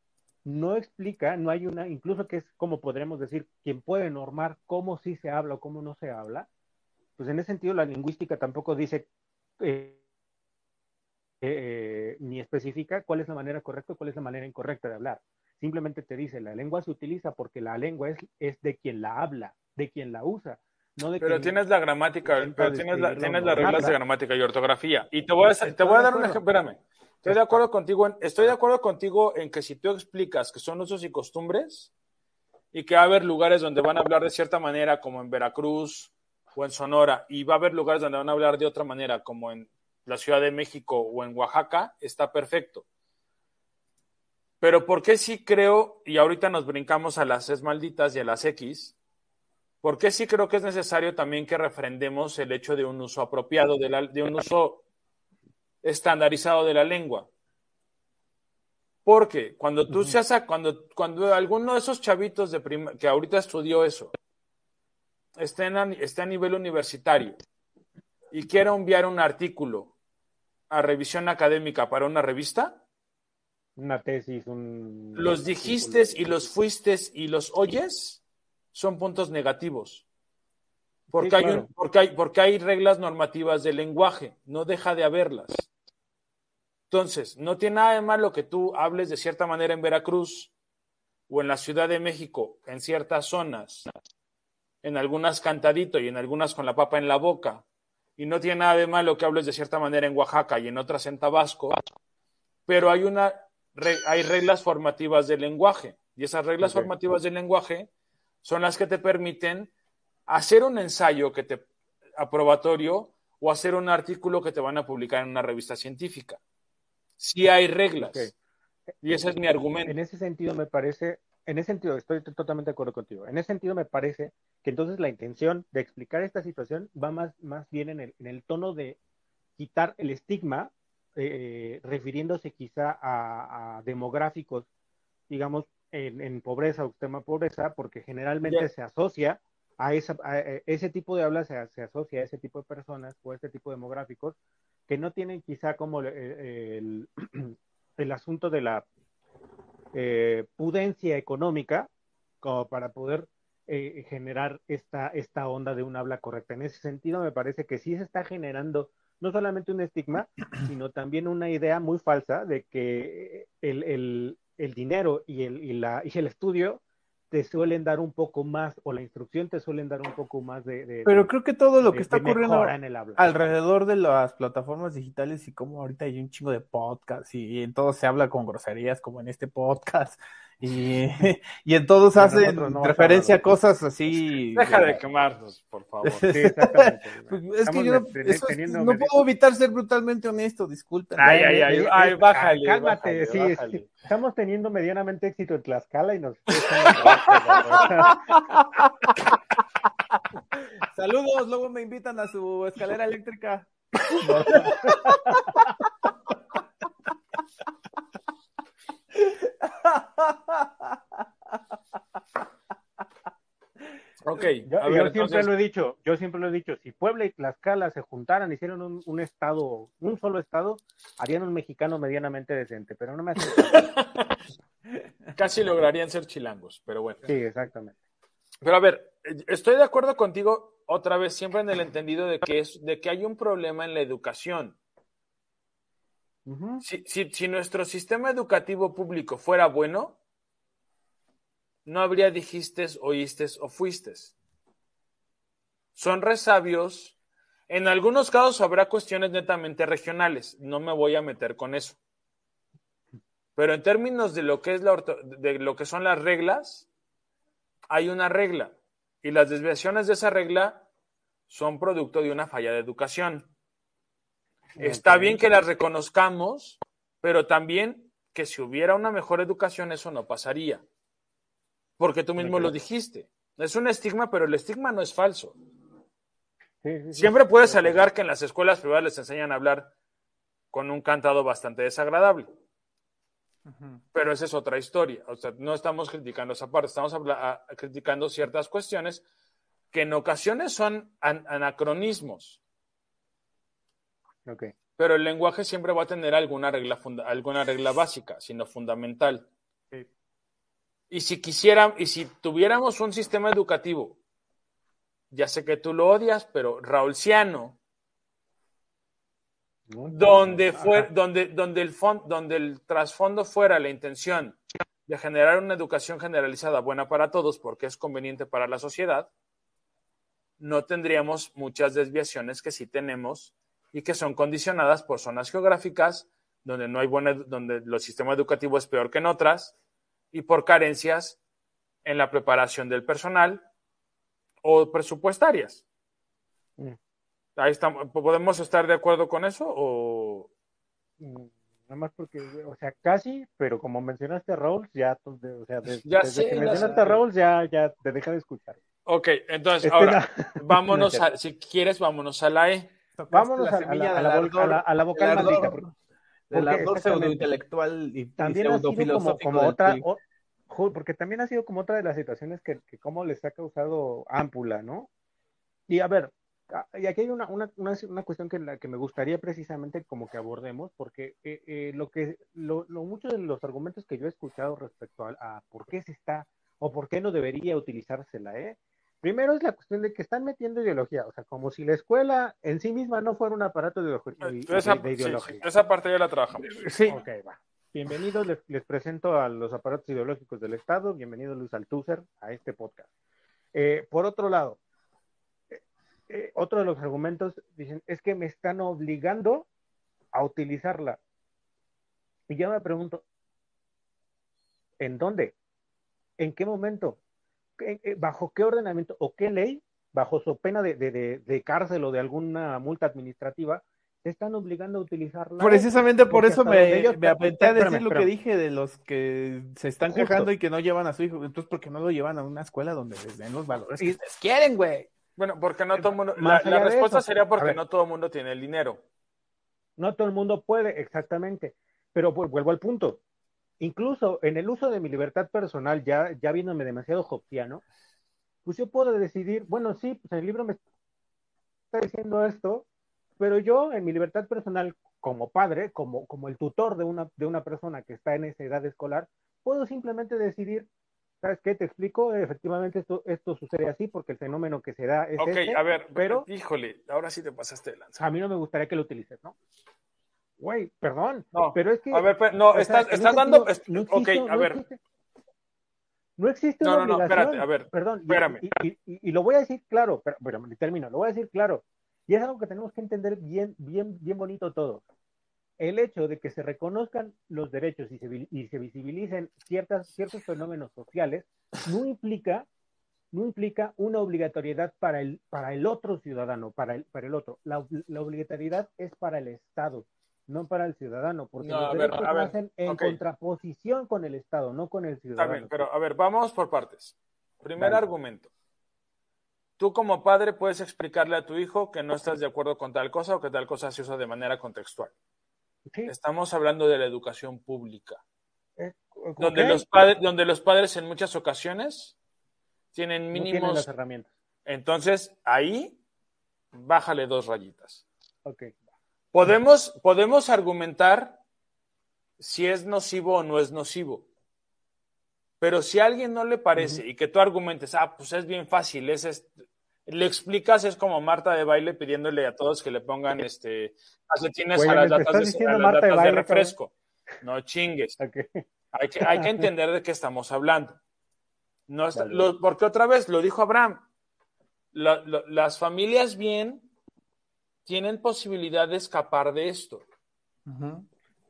Speaker 2: no explica, no hay una, incluso que es como podremos decir, quien puede normar cómo sí se habla o cómo no se habla, pues en ese sentido la lingüística tampoco dice eh, eh, ni especifica cuál es la manera correcta o cuál es la manera incorrecta de hablar. Simplemente te dice, la lengua se utiliza porque la lengua es, es de quien la habla, de quien la usa, no de
Speaker 3: Pero
Speaker 2: quien-
Speaker 3: tienes la gramática, pero tienes, la- tienes las reglas de gramática y ortografía. Y te voy a, te voy a dar un ejemplo, espérame. Estoy de acuerdo contigo, en, estoy de acuerdo contigo en que si tú explicas que son usos y costumbres y que va a haber lugares donde van a hablar de cierta manera, como en Veracruz o en Sonora, y va a haber lugares donde van a hablar de otra manera, como en la Ciudad de México o en Oaxaca, está perfecto. Pero ¿por qué sí creo, y ahorita nos brincamos a las es malditas y a las X, ¿por qué sí creo que es necesario también que refrendemos el hecho de un uso apropiado, de, un uso estandarizado de la lengua? Porque cuando tú seas a- cuando, cuando alguno de esos chavitos de prim- que ahorita estudió eso esté, en a, esté a nivel universitario y quiera enviar un artículo a revisión académica para una revista,
Speaker 2: una tesis, un...
Speaker 3: los dijiste y los fuiste y los oyes son puntos negativos. Porque,
Speaker 2: Sí,
Speaker 3: hay un- porque, hay, porque hay reglas normativas del lenguaje, no deja de haberlas. Entonces, no tiene nada de malo que tú hables de cierta manera en Veracruz o en la Ciudad de México, en ciertas zonas, en algunas cantadito y en algunas con la papa en la boca, y no tiene nada de malo que hables de cierta manera en Oaxaca y en otras en Tabasco, pero hay una hay reglas formativas del lenguaje. Y esas reglas formativas del lenguaje son las que te permiten hacer un ensayo que te aprobatorio o hacer un artículo que te van a publicar en una revista científica. Sí hay reglas.
Speaker 2: Ok.
Speaker 3: Y ese es mi argumento.
Speaker 2: En ese sentido me parece, en ese sentido estoy totalmente de acuerdo contigo. En ese sentido me parece que entonces la intención de explicar esta situación va más, más bien en el, en el tono de quitar el estigma, eh, refiriéndose quizá a, a demográficos, digamos, en, en pobreza o extrema pobreza, porque generalmente se asocia a, esa, a ese tipo de habla, se, se asocia a ese tipo de personas o a este tipo de demográficos que no tienen quizá como el, el- el [clears throat] asunto de la eh, pudencia económica como para poder eh, generar esta, esta onda de un habla correcta. En ese sentido, me parece que sí se está generando no solamente un estigma, [clears throat] sino también una idea muy falsa de que el, el- el dinero y el, y, la, y el estudio te suelen dar un poco más, o la instrucción te suelen dar un poco más de, de-
Speaker 4: Pero creo que todo lo
Speaker 2: de-
Speaker 4: que está ocurriendo
Speaker 2: en el habla.
Speaker 4: alrededor de las plataformas digitales y como ahorita hay un chingo de podcasts y en todos se habla con groserías como en este podcast y, [laughs] y en todos
Speaker 2: Pero
Speaker 4: hacen
Speaker 2: no a
Speaker 4: referencia a
Speaker 2: hablar.
Speaker 4: cosas así.
Speaker 3: Deja de quemarnos, por favor. [laughs]
Speaker 2: Sí, exactamente.
Speaker 4: Pues, es que yo no, eso puedo evitar ser brutalmente honesto, disculpen.
Speaker 3: Ay, ay, ay, ay, bájale.
Speaker 2: Cálmate,
Speaker 3: bájale,
Speaker 2: sí,
Speaker 3: bájale.
Speaker 2: Estamos teniendo medianamente éxito en Tlaxcala y nos. [laughs]
Speaker 4: Saludos, luego me invitan a su escalera eléctrica. [laughs]
Speaker 3: Ok,
Speaker 2: Yo,
Speaker 3: a
Speaker 2: yo
Speaker 3: ver,
Speaker 2: siempre
Speaker 3: entonces,
Speaker 2: lo he dicho, yo siempre lo he dicho, si Puebla y Tlaxcala se juntaran, hicieran un, un estado, un solo estado, harían un mexicano medianamente decente, pero no me hace [laughs]
Speaker 3: casi lograrían ser chilangos, pero bueno.
Speaker 2: Sí, exactamente.
Speaker 3: Pero a ver, estoy de acuerdo contigo otra vez, siempre en el entendido de que, es, de que hay un problema en la educación. Si, si, nuestro sistema educativo público fuera bueno, no habría dijiste, oíste o fuiste. Son resabios En algunos casos habrá cuestiones netamente regionales, no me voy a meter con eso. Pero en términos de lo que, es la de lo que son las reglas, hay una regla y las desviaciones de esa regla son producto de una falla de educación. Está bien que las reconozcamos, pero también que si hubiera una mejor educación eso no pasaría. Porque tú mismo lo dijiste. Es un estigma, pero el estigma no es falso. Siempre puedes alegar que en las escuelas privadas les enseñan a hablar con un cantado bastante desagradable. Pero esa es otra historia. O sea, no estamos criticando esa parte, estamos criticando ciertas cuestiones que en ocasiones son anacronismos. Pero el lenguaje siempre va a tener alguna regla, alguna regla básica, sino fundamental. Y si quisiera, y si tuviéramos un sistema educativo, ya sé que tú lo odias, pero Raulciano, donde, fue, donde, donde, el donde el trasfondo fuera la intención de generar una educación generalizada buena para todos porque es conveniente para la sociedad, no tendríamos muchas desviaciones que sí tenemos y que son condicionadas por zonas geográficas donde no hay buena, donde el sistema educativo es peor que en otras y por carencias en la preparación del personal o presupuestarias. Mm. Ahí estamos. ¿Podemos estar de acuerdo con eso o...?
Speaker 2: Mm, nada más porque, o sea, casi, pero como mencionaste a Raúl, ya, o sea, desde, que mencionaste a Raúl, ya, ya te deja de escuchar.
Speaker 3: Ok, entonces, este ahora, [laughs] vámonos, a, si quieres, vámonos a la E.
Speaker 2: Vámonos a, la, a, la, a, la, vocal maldita.
Speaker 4: Del ardor pseudointelectual y,
Speaker 2: también ha sido como, como otra, porque también ha sido como otra de las situaciones que, que como les ha causado ámpula, ¿no? Y a ver, y aquí hay una, una, una, cuestión que, la, que me gustaría precisamente como que abordemos, porque eh, eh, lo que, lo, lo, muchos de los argumentos que yo he escuchado respecto a, a, por qué se está o por qué no debería utilizársela, ¿eh? Primero es la cuestión de que están metiendo ideología, o sea, como si la escuela en sí misma no fuera un aparato de, ideología.
Speaker 3: esa parte ya la trabajamos.
Speaker 2: Sí. Ok, va. Bienvenidos, les, les, presento a los aparatos ideológicos del Estado. Bienvenido Luis Althusser a este podcast. Eh, por otro lado, eh, eh, otro de los argumentos dicen es que me están obligando a utilizarla. Y yo me pregunto, ¿en dónde? ¿En qué momento? Eh, bajo qué ordenamiento o qué ley, bajo su pena de, cárcel o de alguna multa administrativa, están obligando a utilizarla.
Speaker 4: Precisamente por eso me, me apreté a decir lo que dije de los que se están quejando y que no llevan a su hijo. Entonces, ¿por qué no lo llevan a una escuela donde les den los valores que ustedes quieren, güey?
Speaker 3: Bueno, porque no todo el mundo. La, respuesta sería porque no todo el mundo tiene el dinero.
Speaker 2: No todo el mundo puede, exactamente. Pero pues, vuelvo al punto incluso en el uso de mi libertad personal, ya, ya viéndome demasiado hobbesiano, pues yo puedo decidir, bueno, sí, pues el libro me está diciendo esto, pero yo en mi libertad personal, como padre, como, como el tutor de una, de una persona que está en esa edad escolar, puedo simplemente decidir, ¿sabes qué? Te explico, efectivamente esto, esto sucede así porque el fenómeno que se da es
Speaker 3: Ok,
Speaker 2: este,
Speaker 3: a ver, pero... Híjole, ahora sí te pasaste de lanza.
Speaker 2: A mí no me gustaría que lo utilices, ¿no? Güey, perdón. No, pero es que.
Speaker 3: A ver, no, estás, dando. no ok, a ver.
Speaker 2: Existe, no existe una no, no, espérate, a ver. Perdón, espérame. Y, y, lo voy a decir claro, pero, pero termino, lo voy a decir claro. Y es algo que tenemos que entender bien, bien, bien bonito todo. El hecho de que se reconozcan los derechos y se, y se visibilicen ciertas, ciertos fenómenos sociales no implica no implica una obligatoriedad para el, para el otro ciudadano, para el, para el otro. La, la obligatoriedad es para el Estado no para el ciudadano, porque los derechos hacen en contraposición con el Estado, no con el ciudadano.
Speaker 3: pero a ver, vamos por partes. Primer argumento. Tú como padre puedes explicarle a tu hijo que no estás de acuerdo con tal cosa o que tal cosa se usa de manera contextual. Estamos hablando de la educación pública. Eh, donde, los padres, donde los padres en muchas ocasiones tienen mínimos...
Speaker 2: las herramientas.
Speaker 3: Entonces, ahí, bájale dos rayitas. Podemos, podemos argumentar si es nocivo o no es nocivo. Pero si a alguien no le parece y que tú argumentes, ah, pues es bien fácil, es, le explicas, es como Marta de baile pidiéndole a todos que le pongan este calcetines a las latas, de, refresco. No chingues. Hay, que, hay, que, [laughs] entender de qué estamos hablando. No porque otra vez lo dijo Abraham, las familias bien tienen posibilidad de escapar de esto.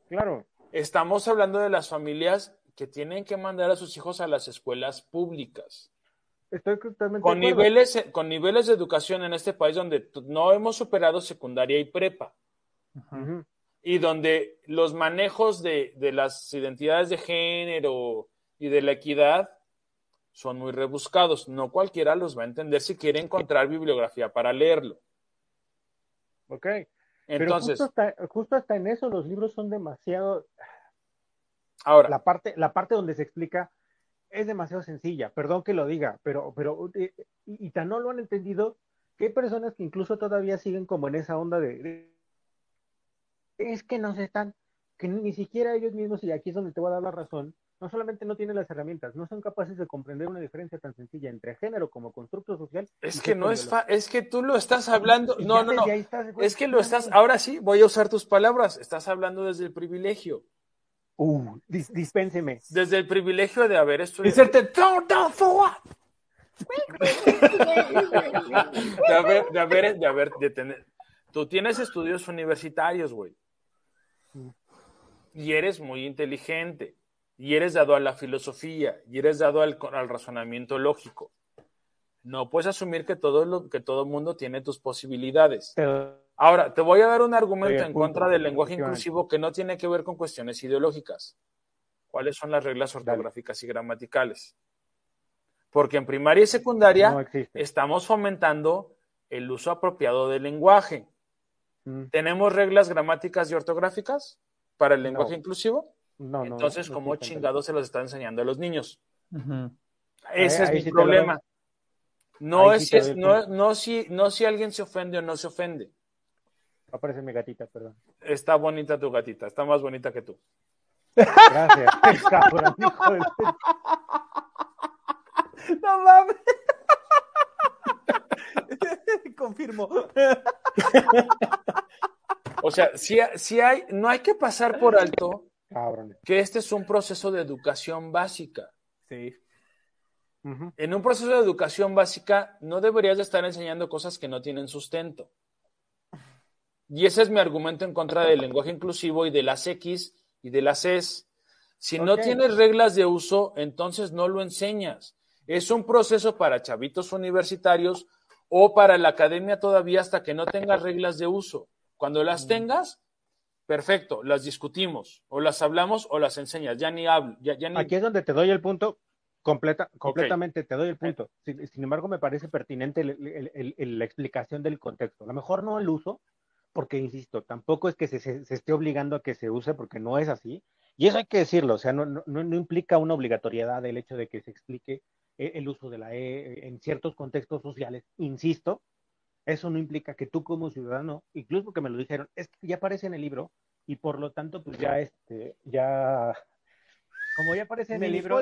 Speaker 2: Claro.
Speaker 3: Estamos hablando de las familias que tienen que mandar a sus hijos a las escuelas públicas.
Speaker 2: Estoy totalmente
Speaker 3: Con
Speaker 2: de acuerdo.
Speaker 3: niveles, con niveles de educación en este país donde no hemos superado secundaria y prepa. Y donde los manejos de, de las identidades de género y de la equidad son muy rebuscados. No cualquiera los va a entender si quiere encontrar bibliografía para leerlo.
Speaker 2: Ok. Pero
Speaker 3: Entonces,
Speaker 2: justo hasta, justo hasta en eso los libros son demasiado.
Speaker 3: ahora,
Speaker 2: La parte, la parte donde se explica es demasiado sencilla. Perdón que lo diga, pero, pero eh, y, y tan no lo han entendido que hay personas que incluso todavía siguen como en esa onda de, de- es que no se están, que ni siquiera ellos mismos, y aquí es donde te voy a dar la razón, no solamente no tienen las herramientas, no son capaces de comprender una diferencia tan sencilla entre género como constructo social.
Speaker 3: es que no es fa- es que tú lo estás hablando. No, no, no.
Speaker 2: estás,
Speaker 3: Es que lo estás, ahora sí, voy a usar tus palabras. Estás hablando desde el privilegio.
Speaker 2: Uh, dis- dispénseme.
Speaker 3: Desde el privilegio de haber estudiado.
Speaker 4: What?
Speaker 3: de haber, de haber, de haber, de tener. Tú tienes estudios universitarios, güey. Y eres muy inteligente. Y eres dado a la filosofía. Y eres dado al, al razonamiento lógico. No puedes asumir que todo lo, que todo mundo tiene tus posibilidades.
Speaker 2: Pero
Speaker 3: Ahora, te voy a dar un argumento en
Speaker 2: punto,
Speaker 3: contra del lenguaje inclusivo que no tiene que ver con cuestiones ideológicas. ¿Cuáles son las reglas
Speaker 2: Dale.
Speaker 3: ortográficas y gramaticales? Porque en primaria y secundaria
Speaker 2: no
Speaker 3: estamos fomentando el uso apropiado del lenguaje.
Speaker 2: Mm,
Speaker 3: ¿Tenemos reglas gramáticas y ortográficas para el lenguaje
Speaker 2: No.
Speaker 3: inclusivo?
Speaker 2: No, no.
Speaker 3: Entonces,
Speaker 2: no
Speaker 3: ¿cómo chingados se los está enseñando a los niños? Ese
Speaker 2: Ahí-
Speaker 3: es
Speaker 2: ahí
Speaker 3: mi
Speaker 2: sí
Speaker 3: problema. No es,
Speaker 2: sí
Speaker 3: es- no, no si, no si alguien se ofende o no se ofende.
Speaker 2: Aparece mi gatita, perdón.
Speaker 3: Está bonita tu gatita, está más bonita que tú.
Speaker 2: Gracias. [laughs] Cabrón, hijo de-
Speaker 4: No mames. [laughs] [laughs] Confirmo.
Speaker 3: O sea, si, si hay, no hay que pasar por alto
Speaker 2: Cabrón.
Speaker 3: que este es un proceso de educación básica.
Speaker 4: Sí.
Speaker 3: En un proceso de educación básica no deberías de estar enseñando cosas que no tienen sustento. Y ese es mi argumento en contra del lenguaje inclusivo y de las X y de las S. Si no tienes reglas de uso, entonces no lo enseñas. Es un proceso para chavitos universitarios o para la academia todavía hasta que no tengas reglas de uso. Cuando las tengas, perfecto, las discutimos o las hablamos o las enseñas. Ya ni hablo, ya, ya ni
Speaker 2: Aquí es donde te doy el punto. Completa, completamente te doy el punto. Sin, sin embargo, me parece pertinente el- el- el- el- la explicación del contexto. A lo mejor no el uso, porque insisto, tampoco es que se, se- se esté obligando a que se use, porque no es así. Y eso hay que decirlo, o sea, no, no, no implica una obligatoriedad el hecho de que se explique el, el uso de la E en ciertos contextos sociales. Insisto, eso no implica que tú como ciudadano, incluso porque me lo dijeron, es que ya aparece en el libro y por lo tanto, pues ya, este, ya, como ya aparece en el libro,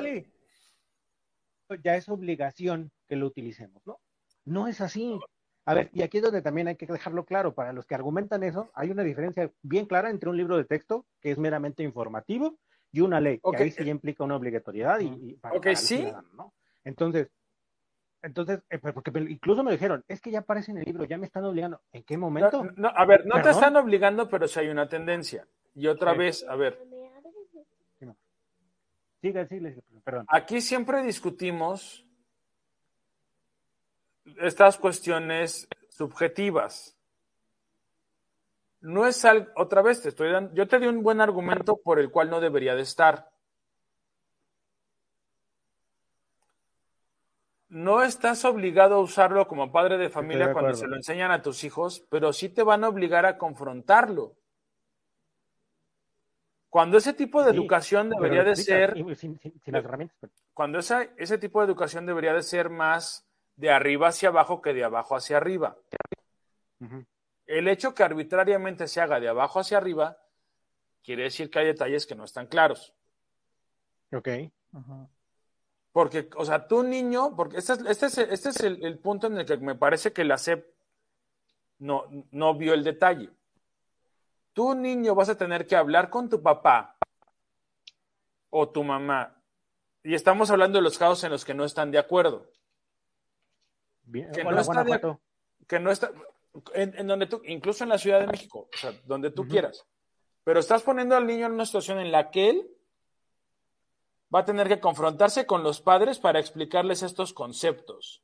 Speaker 2: ya es obligación que lo utilicemos, ¿no? No es así. A ver, y aquí es donde también hay que dejarlo claro, para los que argumentan eso, hay una diferencia bien clara entre un libro de texto, que es meramente informativo, y una ley, que ahí sí ya implica una obligatoriedad y, y para,
Speaker 3: Ok,
Speaker 2: para el
Speaker 3: sí.
Speaker 2: ciudadano, ¿no? Entonces, entonces, eh, pues, porque incluso me dijeron, es que ya aparece en el libro, ya me están obligando. ¿En qué momento?
Speaker 3: No, no, a ver, no te están obligando, pero sí hay una tendencia. Y otra
Speaker 2: Sí.
Speaker 3: vez, a ver,
Speaker 2: Sigue, sigue, perdón.
Speaker 3: aquí siempre discutimos estas cuestiones subjetivas. No es algo, otra vez te estoy dando, yo te di un buen argumento por el cual no debería de estar. No estás obligado a usarlo como padre de familia
Speaker 2: de
Speaker 3: cuando se lo enseñan a tus hijos, pero sí te van a obligar a confrontarlo. Cuando ese tipo de
Speaker 2: Sí,
Speaker 3: educación debería de ser
Speaker 2: sin, sin- sin las herramientas.
Speaker 3: cuando esa, ese tipo de educación debería de ser más de arriba hacia abajo que de abajo hacia arriba. El hecho que arbitrariamente se haga de abajo hacia arriba quiere decir que hay detalles que no están claros.
Speaker 2: Ok.
Speaker 4: Ujú.
Speaker 3: Porque, o sea, tú niño, porque este es, este es, el, este es el, el punto en el que me parece que la SEP no, no vio el detalle. Tú niño vas a tener que hablar con tu papá o tu mamá. Y estamos hablando de los casos en los que no están de acuerdo.
Speaker 2: Bien.
Speaker 3: Que
Speaker 2: Hola,
Speaker 3: no está de- que no está. en, en donde tú, incluso en la Ciudad de México, o sea, donde tú quieras. Pero estás poniendo al niño en una situación en la que él va a tener que confrontarse con los padres para explicarles estos conceptos.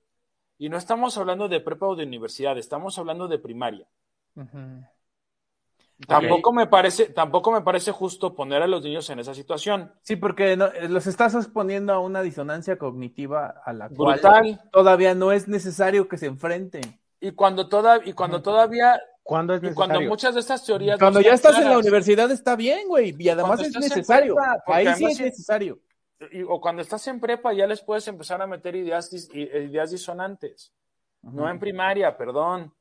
Speaker 3: Y no estamos hablando de prepa o de universidad, estamos hablando de primaria. Tampoco me parece, tampoco me parece justo poner a los niños en esa situación.
Speaker 4: Sí, porque no- los estás exponiendo a una disonancia cognitiva a la
Speaker 3: Brutal.
Speaker 4: cual todavía no es necesario que se enfrenten.
Speaker 3: Y cuando toda, y cuando todavía,
Speaker 2: ¿Cuándo es
Speaker 3: y
Speaker 2: necesario?
Speaker 3: cuando muchas de estas teorías
Speaker 4: Cuando
Speaker 3: no
Speaker 4: ya estás en la universidad está bien, güey, y además
Speaker 3: Cuando
Speaker 4: es necesario. Ahí sí
Speaker 3: además
Speaker 4: es necesario.
Speaker 3: Y- o cuando estás en prepa ya les puedes empezar a meter ideas, dis- ideas disonantes. No en primaria, perdón.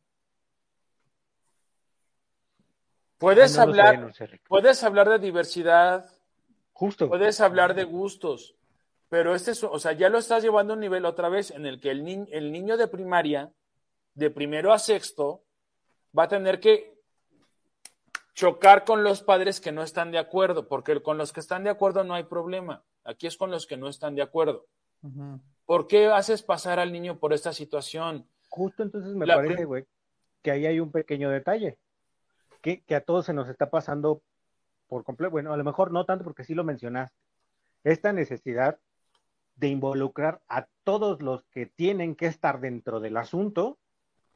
Speaker 3: Puedes
Speaker 2: no
Speaker 3: hablar, puedes hablar de diversidad,
Speaker 2: Justo.
Speaker 3: puedes hablar de gustos, pero este es, o sea, ya lo estás llevando a un nivel otra vez en el que el, ni- el niño de primaria, de primero a sexto, va a tener que chocar con los padres que no están de acuerdo, porque con los que están de acuerdo no hay problema. Aquí es con los que no están de acuerdo. ¿Por qué haces pasar al niño por esta situación?
Speaker 2: Justo entonces me
Speaker 3: La-
Speaker 2: parece, güey, que ahí hay un pequeño detalle. Que, que a todos se nos está pasando por completo. Bueno, a lo mejor no tanto porque sí lo mencionaste. Esta necesidad de involucrar a todos los que tienen que estar dentro del asunto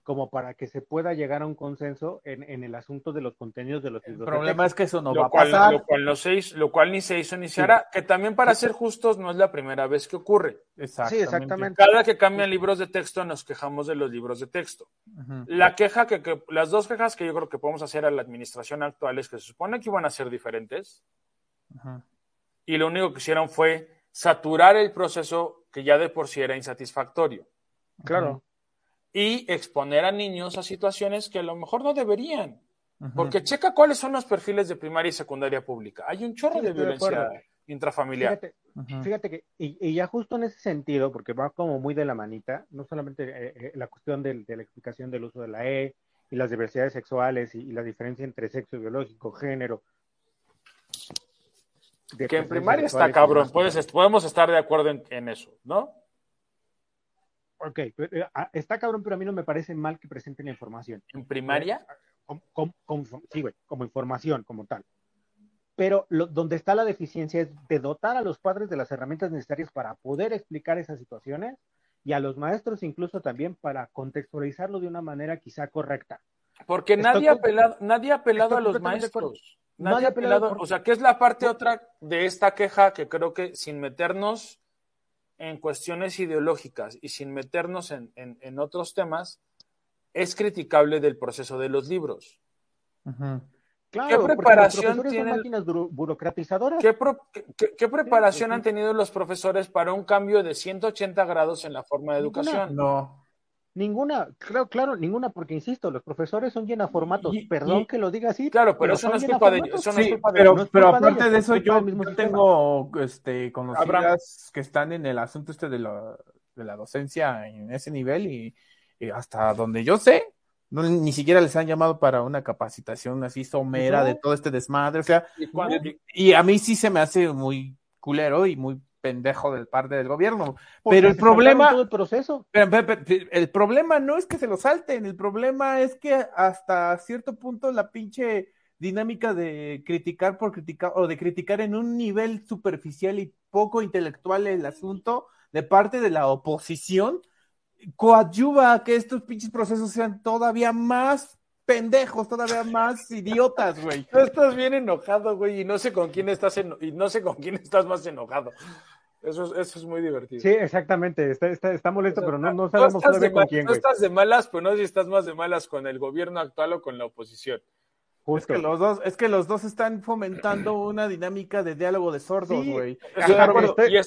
Speaker 2: como para que se pueda llegar a un consenso en, en el asunto de los contenidos de los
Speaker 4: El
Speaker 2: libros de
Speaker 4: problema es que eso no va a pasar.
Speaker 3: lo, cual no se hizo- lo cual ni se hizo ni se hará, que también para ser justos no es la primera vez que ocurre.
Speaker 2: Sí, exactamente.
Speaker 3: Cada que cambian libros de texto nos quejamos de los libros de texto. La queja que, que- las dos quejas que yo creo que podemos hacer a la administración actual es que se supone que iban a ser diferentes
Speaker 4: Ujú.
Speaker 3: y lo único que hicieron fue saturar el proceso que ya de por sí era insatisfactorio
Speaker 2: Claro.
Speaker 3: Y exponer a niños a situaciones que a lo mejor no deberían. Porque checa cuáles son los perfiles de primaria y secundaria pública. Hay un chorro
Speaker 2: Sí,
Speaker 3: de violencia intrafamiliar.
Speaker 2: Fíjate. Fíjate que, y, y ya justo en ese sentido, porque va como muy de la manita, no solamente eh, eh, la cuestión de, la explicación del uso de la E y las diversidades sexuales y, y la diferencia entre sexo biológico, género.
Speaker 3: Que en primaria está cabrón, puedes, podemos estar de acuerdo en, en eso, ¿no?
Speaker 2: Ok, eh, ah, está cabrón, pero a mí no me parece mal que presenten la información.
Speaker 3: En primaria,
Speaker 2: Com- com- com- sí, güey, como información, como tal. Pero lo- donde está la deficiencia es de dotar a los padres de las herramientas necesarias para poder explicar esas situaciones y a los maestros incluso también para contextualizarlo de una manera quizá correcta.
Speaker 3: porque
Speaker 2: Estoy
Speaker 3: nadie ha apelado, nadie ha apelado
Speaker 2: estoy
Speaker 3: a los maestros. Nadie
Speaker 2: Nadie
Speaker 3: ha
Speaker 2: por-
Speaker 3: o sea, que es la parte otra de esta queja que creo que sin meternos en cuestiones ideológicas y sin meternos en, en- en otros temas, es criticable del proceso de los libros.
Speaker 4: Ujú.
Speaker 2: Claro,
Speaker 3: ¿Qué preparación tienen-
Speaker 2: máquinas buru- burocratizadoras.
Speaker 3: ¿Qué, pro- qué- qué- qué preparación
Speaker 2: sí.
Speaker 3: han tenido los profesores para un cambio de 180 grados en la forma de educación?
Speaker 4: No.
Speaker 2: Ninguna, claro, claro, ninguna, porque insisto, los profesores son llenaformatos.
Speaker 4: Y-
Speaker 2: Perdón
Speaker 4: y-
Speaker 2: que lo diga así.
Speaker 3: Claro, pero eso
Speaker 2: son
Speaker 3: no es culpa de ellos.
Speaker 2: llenaformatos.
Speaker 3: Eso no es culpa de
Speaker 4: pero, pero
Speaker 2: de
Speaker 4: aparte
Speaker 2: ellos,
Speaker 4: de
Speaker 2: es
Speaker 4: eso, yo,
Speaker 2: mismo
Speaker 4: yo tengo este, conocidas
Speaker 3: Abraham.
Speaker 4: que están en el asunto este de la, de la docencia en ese nivel y, y hasta donde yo sé, no, ni siquiera les han llamado para una capacitación así somera
Speaker 2: No.
Speaker 4: de todo este desmadre. O sea,
Speaker 3: y- y
Speaker 4: a mí sí se me hace muy culero y muy pendejo del parte del gobierno.
Speaker 2: Porque
Speaker 4: Pero el problema,
Speaker 2: todo el proceso.
Speaker 4: el problema no es que se lo salten, el problema es que hasta cierto punto la pinche dinámica de criticar por criticar o de criticar en un nivel superficial y poco intelectual el asunto de parte de la oposición coadyuva a que estos pinches procesos sean todavía más pendejos, todavía más idiotas, güey.
Speaker 3: Tú estás bien enojado, güey, y no sé con quién estás eno- y no sé con quién estás más enojado. Eso es, eso es muy divertido.
Speaker 2: Sí, exactamente. Está, está, está molesto,
Speaker 3: O sea,
Speaker 2: pero no, no sabemos todavía
Speaker 3: de
Speaker 2: con
Speaker 3: mal-
Speaker 2: quién,
Speaker 3: tú
Speaker 2: güey.
Speaker 3: estás de malas, pero no sé si estás más de malas con el gobierno actual o con la oposición.
Speaker 4: Es
Speaker 2: Justo.
Speaker 4: que los dos, es que los dos están fomentando una dinámica de diálogo de sordos, güey.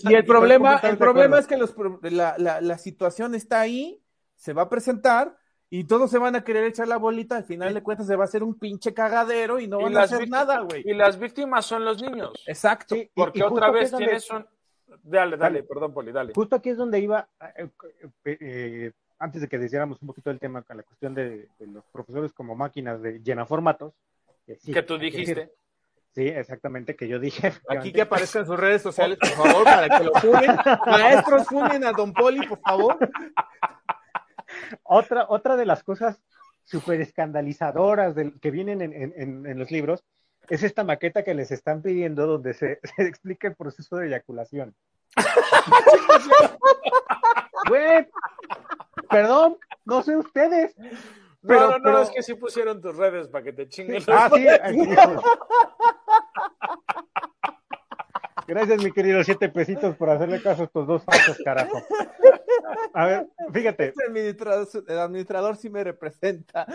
Speaker 3: Y
Speaker 4: el problema, el problema es que los, pro- la, la, la situación está ahí, se va a presentar y todos se van a querer echar la bolita. Al final de cuentas se va a hacer un pinche cagadero y no
Speaker 3: Y
Speaker 4: van a hacer nada, güey.
Speaker 3: Y las víctimas son los niños.
Speaker 4: Exacto.
Speaker 2: Sí,
Speaker 3: Porque
Speaker 2: y
Speaker 3: otra vez
Speaker 2: donde-
Speaker 3: tienes un. Dale, dale,
Speaker 2: Dale.
Speaker 3: perdón, Poli, dale.
Speaker 2: Justo aquí es donde iba, eh, eh, eh, antes de que deciéramos un poquito el tema con la cuestión de, de los profesores como máquinas de llenaformatos. que sí,
Speaker 3: que tú
Speaker 2: decir-
Speaker 3: dijiste.
Speaker 2: Sí, exactamente, que yo dije.
Speaker 4: Aquí que aparezcan sus redes sociales, por [laughs] favor, para que lo funen. Maestros, funen a Don Poli, por favor.
Speaker 2: Otra, otra de las cosas súper escandalizadoras del, que vienen en, en, en, los libros, es esta maqueta que les están pidiendo donde se, [laughs] se explica el proceso de eyaculación. Güey, perdón, no sé ustedes.
Speaker 3: Pero, no, no, no, pero... es que sí pusieron tus redes para que te chinguen.
Speaker 2: Sí. Ah, sí. Gracias, mi querido siete pesitos, por hacerle caso a estos dos falsos, carajo. A ver, fíjate.
Speaker 4: Este administrador, el administrador sí me representa.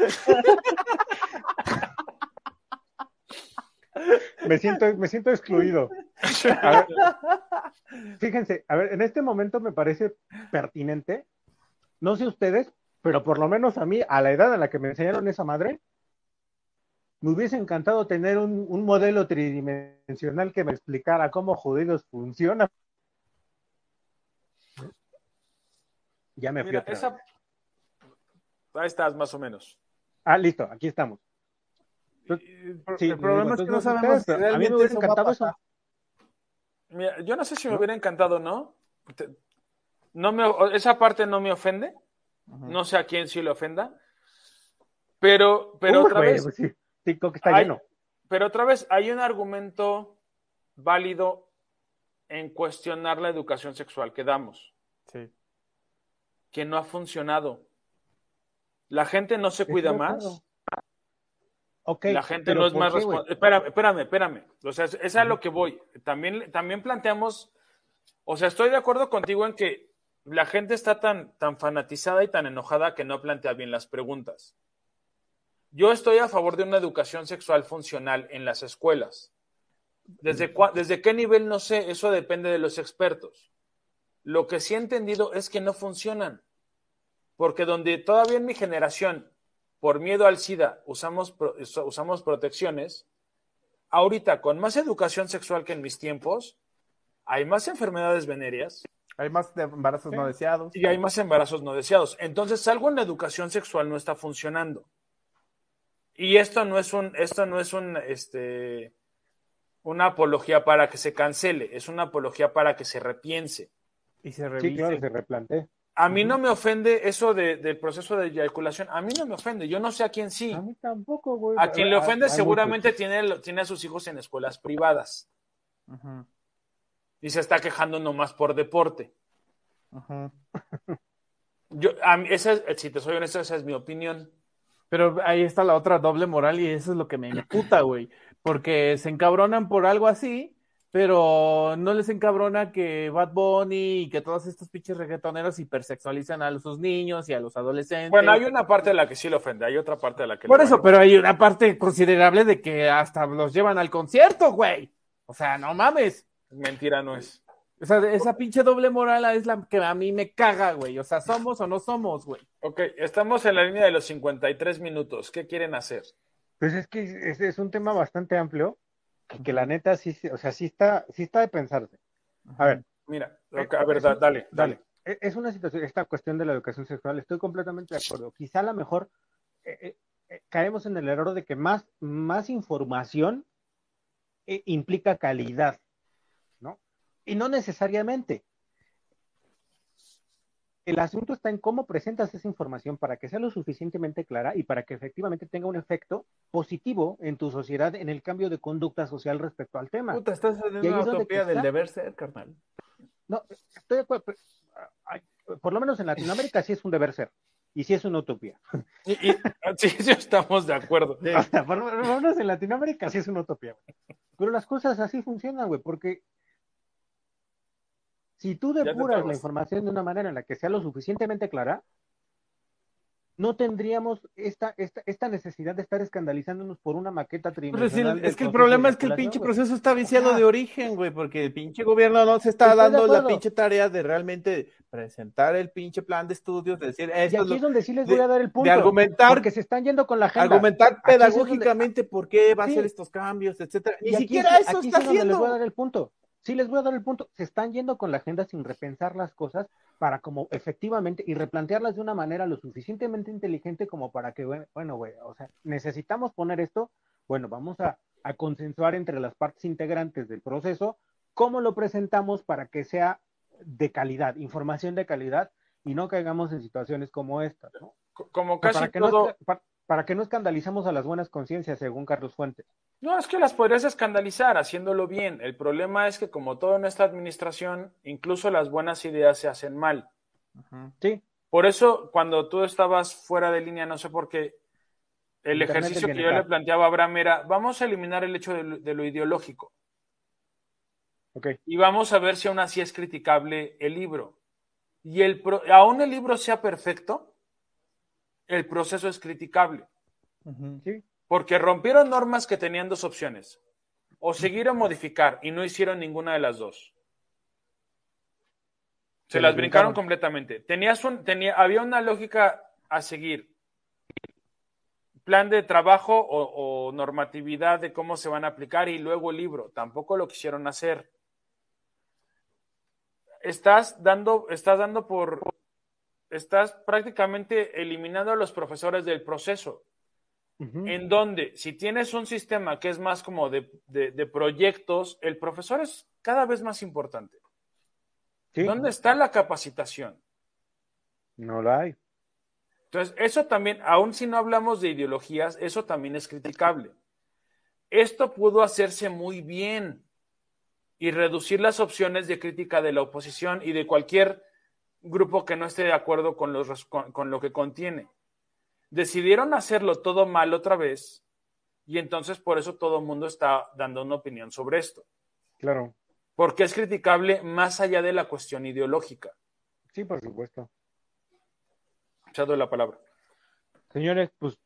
Speaker 2: Me siento, me siento excluido. A ver, fíjense, a ver, en este momento me parece pertinente, no sé ustedes, pero por lo menos a mí, a la edad en la que me enseñaron esa madre, me hubiese encantado tener un, un modelo tridimensional que me explicara cómo jodidos funciona. Ya me fui
Speaker 3: Mira, esa... Ahí estás, más o menos.
Speaker 2: Ah, listo, aquí estamos.
Speaker 4: Sí, el problema es que no sabemos si
Speaker 2: a mí me hubiera encantado eso.
Speaker 3: Mira, yo no sé si me hubiera encantado o no. no me, esa parte no me ofende. Uh -huh. No sé a quién sí le ofenda. Pero, pero otra vez.
Speaker 2: pues sí, TikTok está
Speaker 3: hay-
Speaker 2: lleno.
Speaker 3: Pero otra vez, hay un argumento válido en cuestionar la educación sexual que damos,
Speaker 4: Sí.
Speaker 3: que no ha funcionado. La gente no se cuida más. la gente no es
Speaker 2: ¿por
Speaker 3: más responsable. Espérame, espérame, espérame. O sea, es, es a lo que voy. También, también planteamos, o sea, estoy de acuerdo contigo en que la gente está tan, tan fanatizada y tan enojada que no plantea bien las preguntas. Yo estoy a favor de una educación sexual funcional en las escuelas. ¿Desde, ¿Desde qué nivel? No sé, eso depende de los expertos. Lo que sí he entendido es que no funcionan. Porque donde todavía en mi generación, por miedo al SIDA, usamos, usamos protecciones, ahorita con más educación sexual que en mis tiempos, hay más enfermedades venéreas
Speaker 4: Hay más embarazos no deseados.
Speaker 3: y hay más embarazos no deseados. Entonces, algo en la educación sexual no está funcionando. Y esto no es un, esto no es un, este, una apología para que se cancele, es una apología para que se repiense.
Speaker 4: Y se revise.
Speaker 2: Sí, claro, se replantea.
Speaker 3: A mí no me ofende eso de- del proceso de eyaculación, a mí no me ofende, yo no sé a quién sí.
Speaker 2: A mí tampoco, güey.
Speaker 3: A quien le ofende seguramente tiene, tiene a sus hijos en escuelas privadas y se está quejando nomás por deporte. Yo, a mí, esa es- si te soy honesto, esa es mi opinión.
Speaker 4: Pero ahí está la otra doble moral y eso es lo que me imputa, güey. Porque se encabronan por algo así, pero no les encabrona que Bad Bunny y que todos estos pinches reggaetoneros hipersexualizan a sus niños y a los adolescentes.
Speaker 3: Bueno, hay una parte de la que sí le ofende, hay otra parte de la que
Speaker 4: Por eso,
Speaker 3: vale.
Speaker 4: pero hay una parte considerable de que hasta los llevan al concierto, güey. O sea, no mames.
Speaker 3: Mentira no es.
Speaker 4: O sea, esa pinche doble moral es la que a mí me caga, güey. O sea, somos o no somos, güey.
Speaker 3: Ok, estamos en la línea de los 53 minutos. ¿Qué quieren hacer?
Speaker 2: Pues es que es, es un tema bastante amplio, que, que la neta sí, se- o sea, sí está, sí está de pensarse. A ver,
Speaker 3: Mira, ok, a ver, da- dale, dale.
Speaker 2: e- es una situación, esta cuestión de la educación sexual, estoy completamente de acuerdo. Quizá a lo mejor eh, eh, eh, caemos en el error de que más, más información eh, implica calidad. Y no necesariamente. El asunto está en cómo presentas esa información para que sea lo suficientemente clara y para que efectivamente tenga un efecto positivo en tu sociedad en el cambio de conducta social respecto al tema.
Speaker 4: Puta, estás en
Speaker 2: Y ahí
Speaker 4: una
Speaker 2: es donde
Speaker 4: utopía
Speaker 2: está.
Speaker 4: del deber ser, carnal.
Speaker 2: No, estoy de acuerdo. pero, ah, ay, por lo menos en Latinoamérica sí es un deber ser. Y sí es una utopía.
Speaker 3: Y, y- sí, sí, estamos de acuerdo. [laughs]
Speaker 2: Sea, por lo menos en Latinoamérica sí es una utopía. güey. Pero las cosas así funcionan, güey, porque si tú depuras la información de una manera en la que sea lo suficientemente clara, no tendríamos esta, esta, esta necesidad de estar escandalizándonos por una maqueta
Speaker 4: el-
Speaker 2: del
Speaker 4: es que el problema es que el pinche proceso está viciado de origen, güey, porque el pinche gobierno no se está dando la pinche tarea de realmente presentar el pinche plan de estudios, de decir,
Speaker 2: Y
Speaker 4: esto es
Speaker 2: aquí
Speaker 4: lo-
Speaker 2: es donde sí les
Speaker 4: de-
Speaker 2: voy a dar el punto.
Speaker 4: de argumentar,
Speaker 2: Porque se están yendo con la agenda.
Speaker 4: argumentar
Speaker 2: donde-
Speaker 4: pedagógicamente por qué va a hacer estos cambios, etcétera. Ni
Speaker 2: Y aquí
Speaker 4: siquiera
Speaker 2: es-
Speaker 4: eso
Speaker 2: aquí
Speaker 4: está
Speaker 2: es donde les voy a
Speaker 4: haciendo.
Speaker 2: dar el punto. Sí, les voy a dar el punto. Se están yendo con la agenda sin repensar las cosas para como efectivamente y replantearlas de una manera lo suficientemente inteligente como para que, bueno, bueno, güey, o sea, necesitamos poner esto, bueno, vamos a, a consensuar entre las partes integrantes del proceso cómo lo presentamos para que sea de calidad, información de calidad y no caigamos en situaciones como estas, ¿no?
Speaker 3: Co- Como casi
Speaker 2: para que no-
Speaker 3: todo,
Speaker 2: para- ¿Para qué no escandalizamos a las buenas conciencias, según Carlos Fuentes?
Speaker 3: No, es que las podrías escandalizar haciéndolo bien. El problema es que como todo en esta administración, incluso las buenas ideas se hacen mal.
Speaker 2: Sí.
Speaker 3: Por eso, cuando tú estabas fuera de línea, no sé por qué, el
Speaker 2: Internet
Speaker 3: ejercicio que yo le planteaba a Abraham era, vamos a eliminar el hecho de lo, de lo ideológico
Speaker 2: Ok.
Speaker 3: y vamos a ver si aún así es criticable el libro. Y el pro- aún el libro sea perfecto, el proceso es criticable.
Speaker 2: Sí.
Speaker 3: Porque rompieron normas que tenían dos opciones. O seguir o modificar, y no hicieron ninguna de las dos. Se,
Speaker 2: Se
Speaker 3: las brincaron. completamente. Tenías un, tenía, había una lógica a seguir. Plan de trabajo o, o normatividad de cómo se van a aplicar y luego el libro. Tampoco lo quisieron hacer. Estás dando, estás dando por, estás prácticamente eliminando a los profesores del proceso En donde si tienes un sistema que es más como de, de- de proyectos, el profesor es cada vez más importante.
Speaker 2: Sí.
Speaker 3: ¿Dónde está la capacitación?
Speaker 2: No lo hay.
Speaker 3: Entonces, eso también, aun si no hablamos de ideologías, eso también es criticable. Esto pudo hacerse muy bien y reducir las opciones de crítica de la oposición y de cualquier grupo que no esté de acuerdo con, los, con lo que contiene. Decidieron hacerlo todo mal otra vez y entonces por eso todo el mundo está dando una opinión sobre esto.
Speaker 2: Claro.
Speaker 3: Porque es criticable más allá de la cuestión ideológica.
Speaker 2: Sí, por supuesto.
Speaker 3: Doy la palabra.
Speaker 2: Señores, pues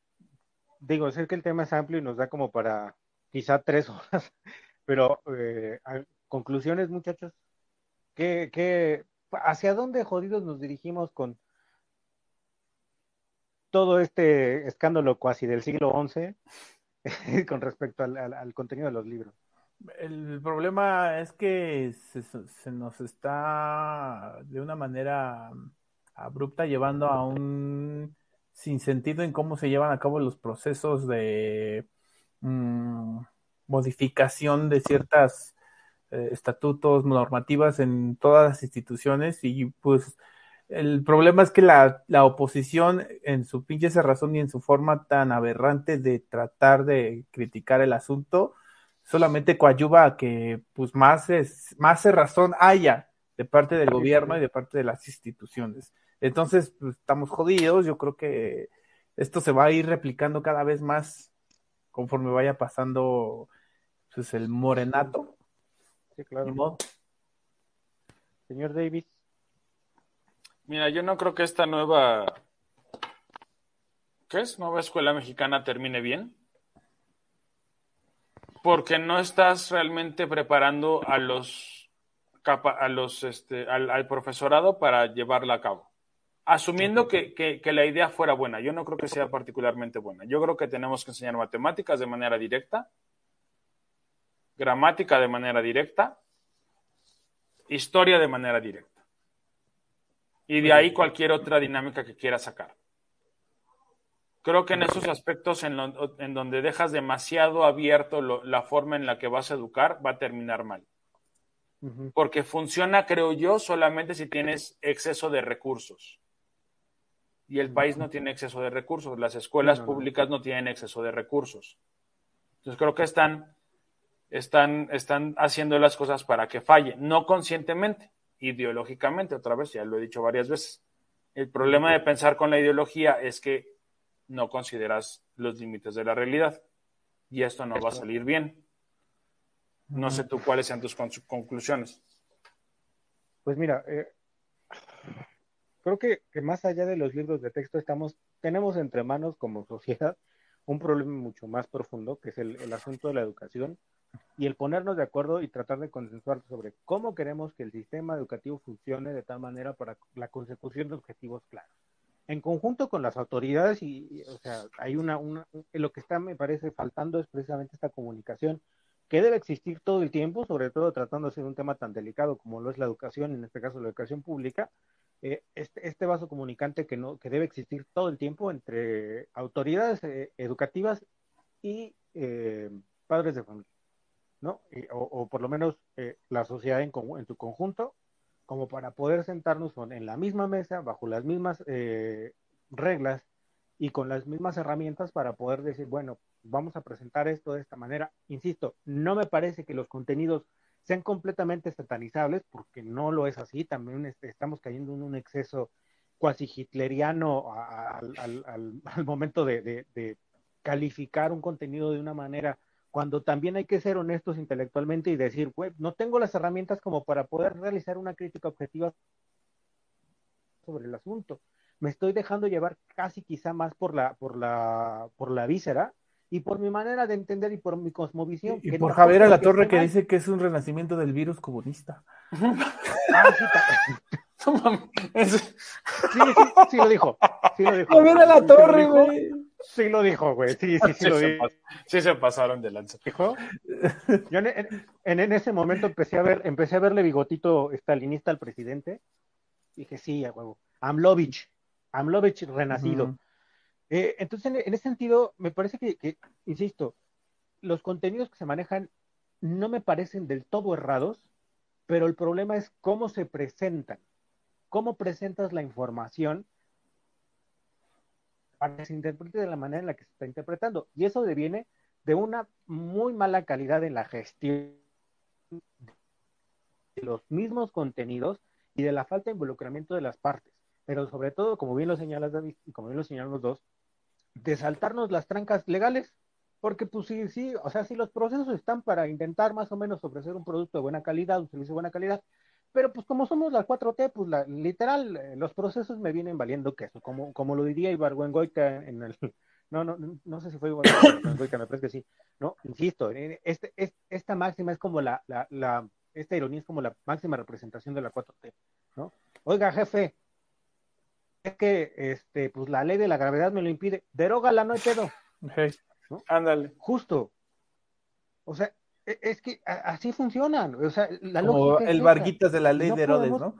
Speaker 2: digo, sé que el tema es amplio y nos da como para quizá tres [laughs] horas, pero eh, conclusiones, muchachos. ¿Qué, qué, ¿Hacia dónde jodidos nos dirigimos con todo este escándalo cuasi del siglo XI [laughs] con respecto al, contenido de los libros?
Speaker 4: El problema es que se, se nos está de una manera abrupta llevando a un sinsentido en cómo se llevan a cabo los procesos de mm, modificación de ciertas eh, estatutos, normativas en todas las instituciones y pues el problema es que la, la oposición en su pinche cerrazón y en su forma tan aberrante de tratar de criticar el asunto solamente coadyuva a que pues más es, más razón haya de parte del gobierno y de parte de las instituciones. Entonces, pues, estamos jodidos. Yo creo que esto se va a ir replicando cada vez más conforme vaya pasando pues, el morenato.
Speaker 2: Sí, claro. Señor Davis.
Speaker 3: Mira, yo no creo que esta nueva, ¿qué es? Nueva escuela mexicana termine bien. Porque no estás realmente preparando a los, a los, este, al, al profesorado para llevarla a cabo. Asumiendo que, que- que la idea fuera buena. Yo no creo que sea particularmente buena. Yo creo que tenemos que enseñar matemáticas de manera directa, gramática de manera directa, historia de manera directa. Y de ahí cualquier otra dinámica que quieras sacar. Creo que en esos aspectos en, lo- en donde dejas demasiado abierto lo- la forma en la que vas a educar, va a terminar mal. Porque funciona, creo yo, solamente si tienes exceso de recursos. Y el país no tiene exceso de recursos. Las escuelas
Speaker 2: No, no, no.
Speaker 3: públicas no tienen exceso de recursos. Entonces creo que están, están, están haciendo las cosas para que falle, no conscientemente, ideológicamente, otra vez, ya lo he dicho varias veces. El problema de pensar con la ideología es que no consideras los límites de la realidad. Y esto no va a salir bien. No sé tú cuáles sean tus con- conclusiones.
Speaker 2: Pues mira, eh, creo que, que más allá de los libros de texto estamos, tenemos entre manos como sociedad un problema mucho más profundo, que es el, el asunto de la educación y el ponernos de acuerdo y tratar de consensuar sobre cómo queremos que el sistema educativo funcione de tal manera para la consecución de objetivos claros. En conjunto con las autoridades y, o sea, hay una, una, lo que está, me parece, faltando es precisamente esta comunicación que debe existir todo el tiempo, sobre todo tratándose de un tema tan delicado como lo es la educación, en este caso la educación pública, eh, este, este, vaso comunicante que, no, que debe existir todo el tiempo entre autoridades eh, educativas y eh, padres de familia, ¿no? Y, o, o, por lo menos eh, la sociedad en, en, su conjunto, como para poder sentarnos en la misma mesa, bajo las mismas eh, reglas y con las mismas herramientas para poder decir, bueno, vamos a presentar esto de esta manera. Insisto, no me parece que los contenidos sean completamente satanizables, porque no lo es así, también estamos cayendo en un exceso cuasi hitleriano al, al, al, momento de, de, calificar un contenido de una manera, cuando también hay que ser honestos intelectualmente y decir, güey, no tengo las herramientas como para poder realizar una crítica objetiva sobre el asunto. Me estoy dejando llevar casi quizá más por la, por la, por la víscera y por mi manera de entender y por mi cosmovisión.
Speaker 4: Y, y por Javier a la Torre que dice que es un renacimiento del virus comunista. [laughs]
Speaker 2: Ah, sí, [laughs] sí, sí, sí, lo dijo. Sí lo dijo.
Speaker 4: Javier a la Torre, güey.
Speaker 2: Sí lo dijo, güey. Sí, sí, sí, [laughs] sí lo dijo.
Speaker 3: Sí se pasaron de lanza.
Speaker 2: ¿Dijo? Yo en, en, en, ese momento empecé a ver, empecé a verle bigotito estalinista al presidente. Dije, sí, a huevo. Amlovich. Amlovich renacido. Uh -huh. eh, entonces, en, en, ese sentido, me parece que, que, insisto, los contenidos que se manejan no me parecen del todo errados, pero el problema es cómo se presentan, cómo presentas la información para que se interprete de la manera en la que se está interpretando. Y eso deviene de una muy mala calidad en la gestión de los mismos contenidos y de la falta de involucramiento de las partes. Pero sobre todo, como bien lo señalas David y como bien lo señalan los dos, de saltarnos las trancas legales, porque pues sí, sí, o sea, si los procesos están para intentar más o menos ofrecer un producto de buena calidad, un servicio de buena calidad, pero pues como somos la 4T, pues la, literal, eh, los procesos me vienen valiendo queso, como, como lo diría Ibargüengoica en el, [laughs] no, no, no sé si fue Ibargüengoica, [coughs] me parece que sí, no, insisto, este, este, esta máxima es como la, la, la, esta ironía es como la máxima representación de la 4T, ¿no? Oiga, jefe, es que este, pues la ley de la gravedad me lo impide, derógala, no hay pedo.
Speaker 3: Ándale.
Speaker 2: Justo. O sea, es que así funcionan. O sea, la
Speaker 4: Como el es Varguitas de la ley no de Herodes, ¿no?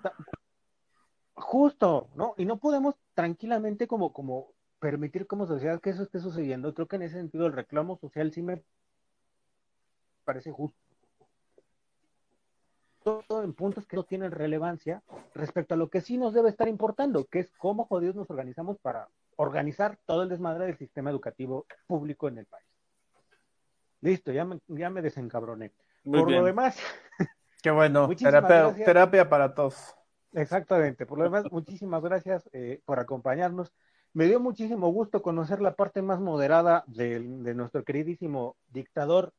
Speaker 2: Justo, ¿no? Y no podemos tranquilamente como, como permitir como sociedad que eso esté sucediendo. Creo que en ese sentido el reclamo social sí me parece justo. Todo en puntos que no tienen relevancia respecto a lo que sí nos debe estar importando, que es cómo jodidos nos organizamos para organizar todo el desmadre del sistema educativo público en el país. Listo, ya me, ya me desencabroné.
Speaker 3: Muy
Speaker 2: Por
Speaker 3: bien.
Speaker 2: lo demás.
Speaker 4: Qué bueno, [laughs] terapia, terapia, para todos.
Speaker 2: Exactamente. Por lo demás, [laughs] muchísimas gracias eh, por acompañarnos. Me dio muchísimo gusto conocer la parte más moderada de, de nuestro queridísimo dictador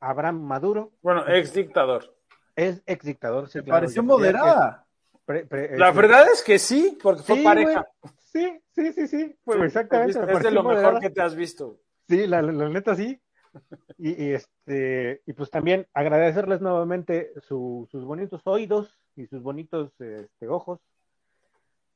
Speaker 2: Abraham Maduro.
Speaker 3: Bueno, ex dictador.
Speaker 2: Es ex dictador.
Speaker 4: Sí, Me claro, pareció moderada.
Speaker 3: Pre, pre, la verdad es que sí, porque fue
Speaker 2: sí,
Speaker 3: pareja.
Speaker 2: Sí, sí, sí, sí. Pues sí exactamente.
Speaker 3: Es de lo moderada. mejor que te has visto.
Speaker 2: Sí, la, la, la neta sí. Y, y, este y pues también agradecerles nuevamente su, sus bonitos oídos y sus bonitos este, ojos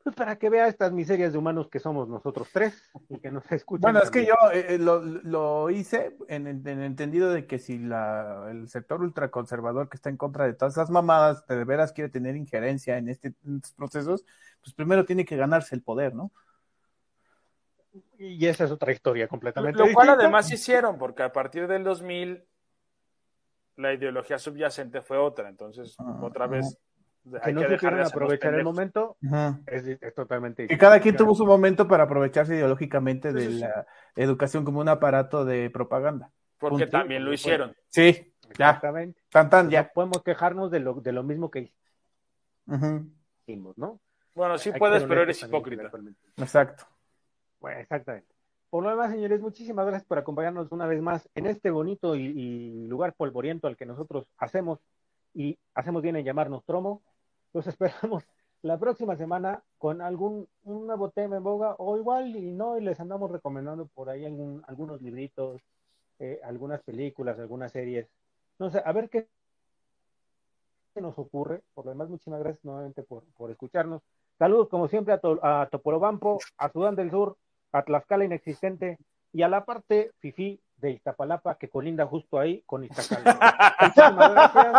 Speaker 2: pues para que vea estas miserias de humanos que somos nosotros tres y que nos escuchen
Speaker 4: bueno es que yo eh, lo, lo, hice en, en, el entendido de que si la, el sector ultraconservador que está en contra de todas esas mamadas de veras quiere tener injerencia en, este, en estos procesos pues primero tiene que ganarse el poder no
Speaker 2: y esa es otra historia completamente
Speaker 3: Lo
Speaker 2: distinta.
Speaker 3: cual además hicieron, porque a partir del 2000 la ideología subyacente fue otra, entonces uh, otra vez...
Speaker 2: Uh, que no que supieron aprovechar el momento es, es, totalmente.
Speaker 4: Y cada quien tuvo su momento para aprovecharse ideológicamente de la educación como un aparato de propaganda.
Speaker 3: Porque Punto. también lo hicieron.
Speaker 4: Sí, ya.
Speaker 2: Exactamente.
Speaker 4: Tan, tan, ya.
Speaker 2: No podemos quejarnos de lo, de lo mismo que hicimos, ¿no?
Speaker 3: Bueno, sí Hay puedes, pero eres hipócrita.
Speaker 4: Exacto.
Speaker 2: Bueno, exactamente. Por lo demás, señores, muchísimas gracias por acompañarnos una vez más en este bonito y, lugar polvoriento al que nosotros hacemos y hacemos bien en llamarnos Tromo. Los [laughs] esperamos la próxima semana con algún un nuevo tema en boga o igual y no, y les andamos recomendando por ahí algún, algunos libritos, eh, algunas películas, algunas series. No sé, a ver qué nos ocurre. Por lo demás, muchísimas gracias nuevamente por, por escucharnos. Saludos, como siempre, a, to a Topolobampo, a Sudán del Sur, a Tlaxcala inexistente y a la parte FIFI de Iztapalapa que colinda justo ahí con Iztacala. Muchísimas gracias.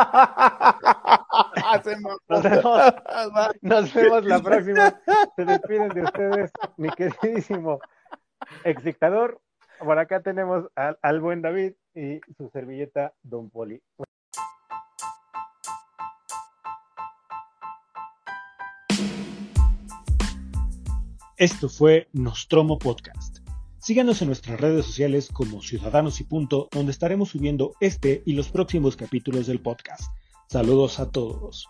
Speaker 2: Nos vemos, nos vemos la próxima. Se despiden de ustedes, mi queridísimo ex dictador. Por acá tenemos al, al buen David y su servilleta Don Poli.
Speaker 1: Esto fue Nostromo Podcast
Speaker 2: Síganos en nuestras redes sociales como Ciudadanos y Punto, donde estaremos subiendo este y los próximos capítulos del podcast. Saludos a todos.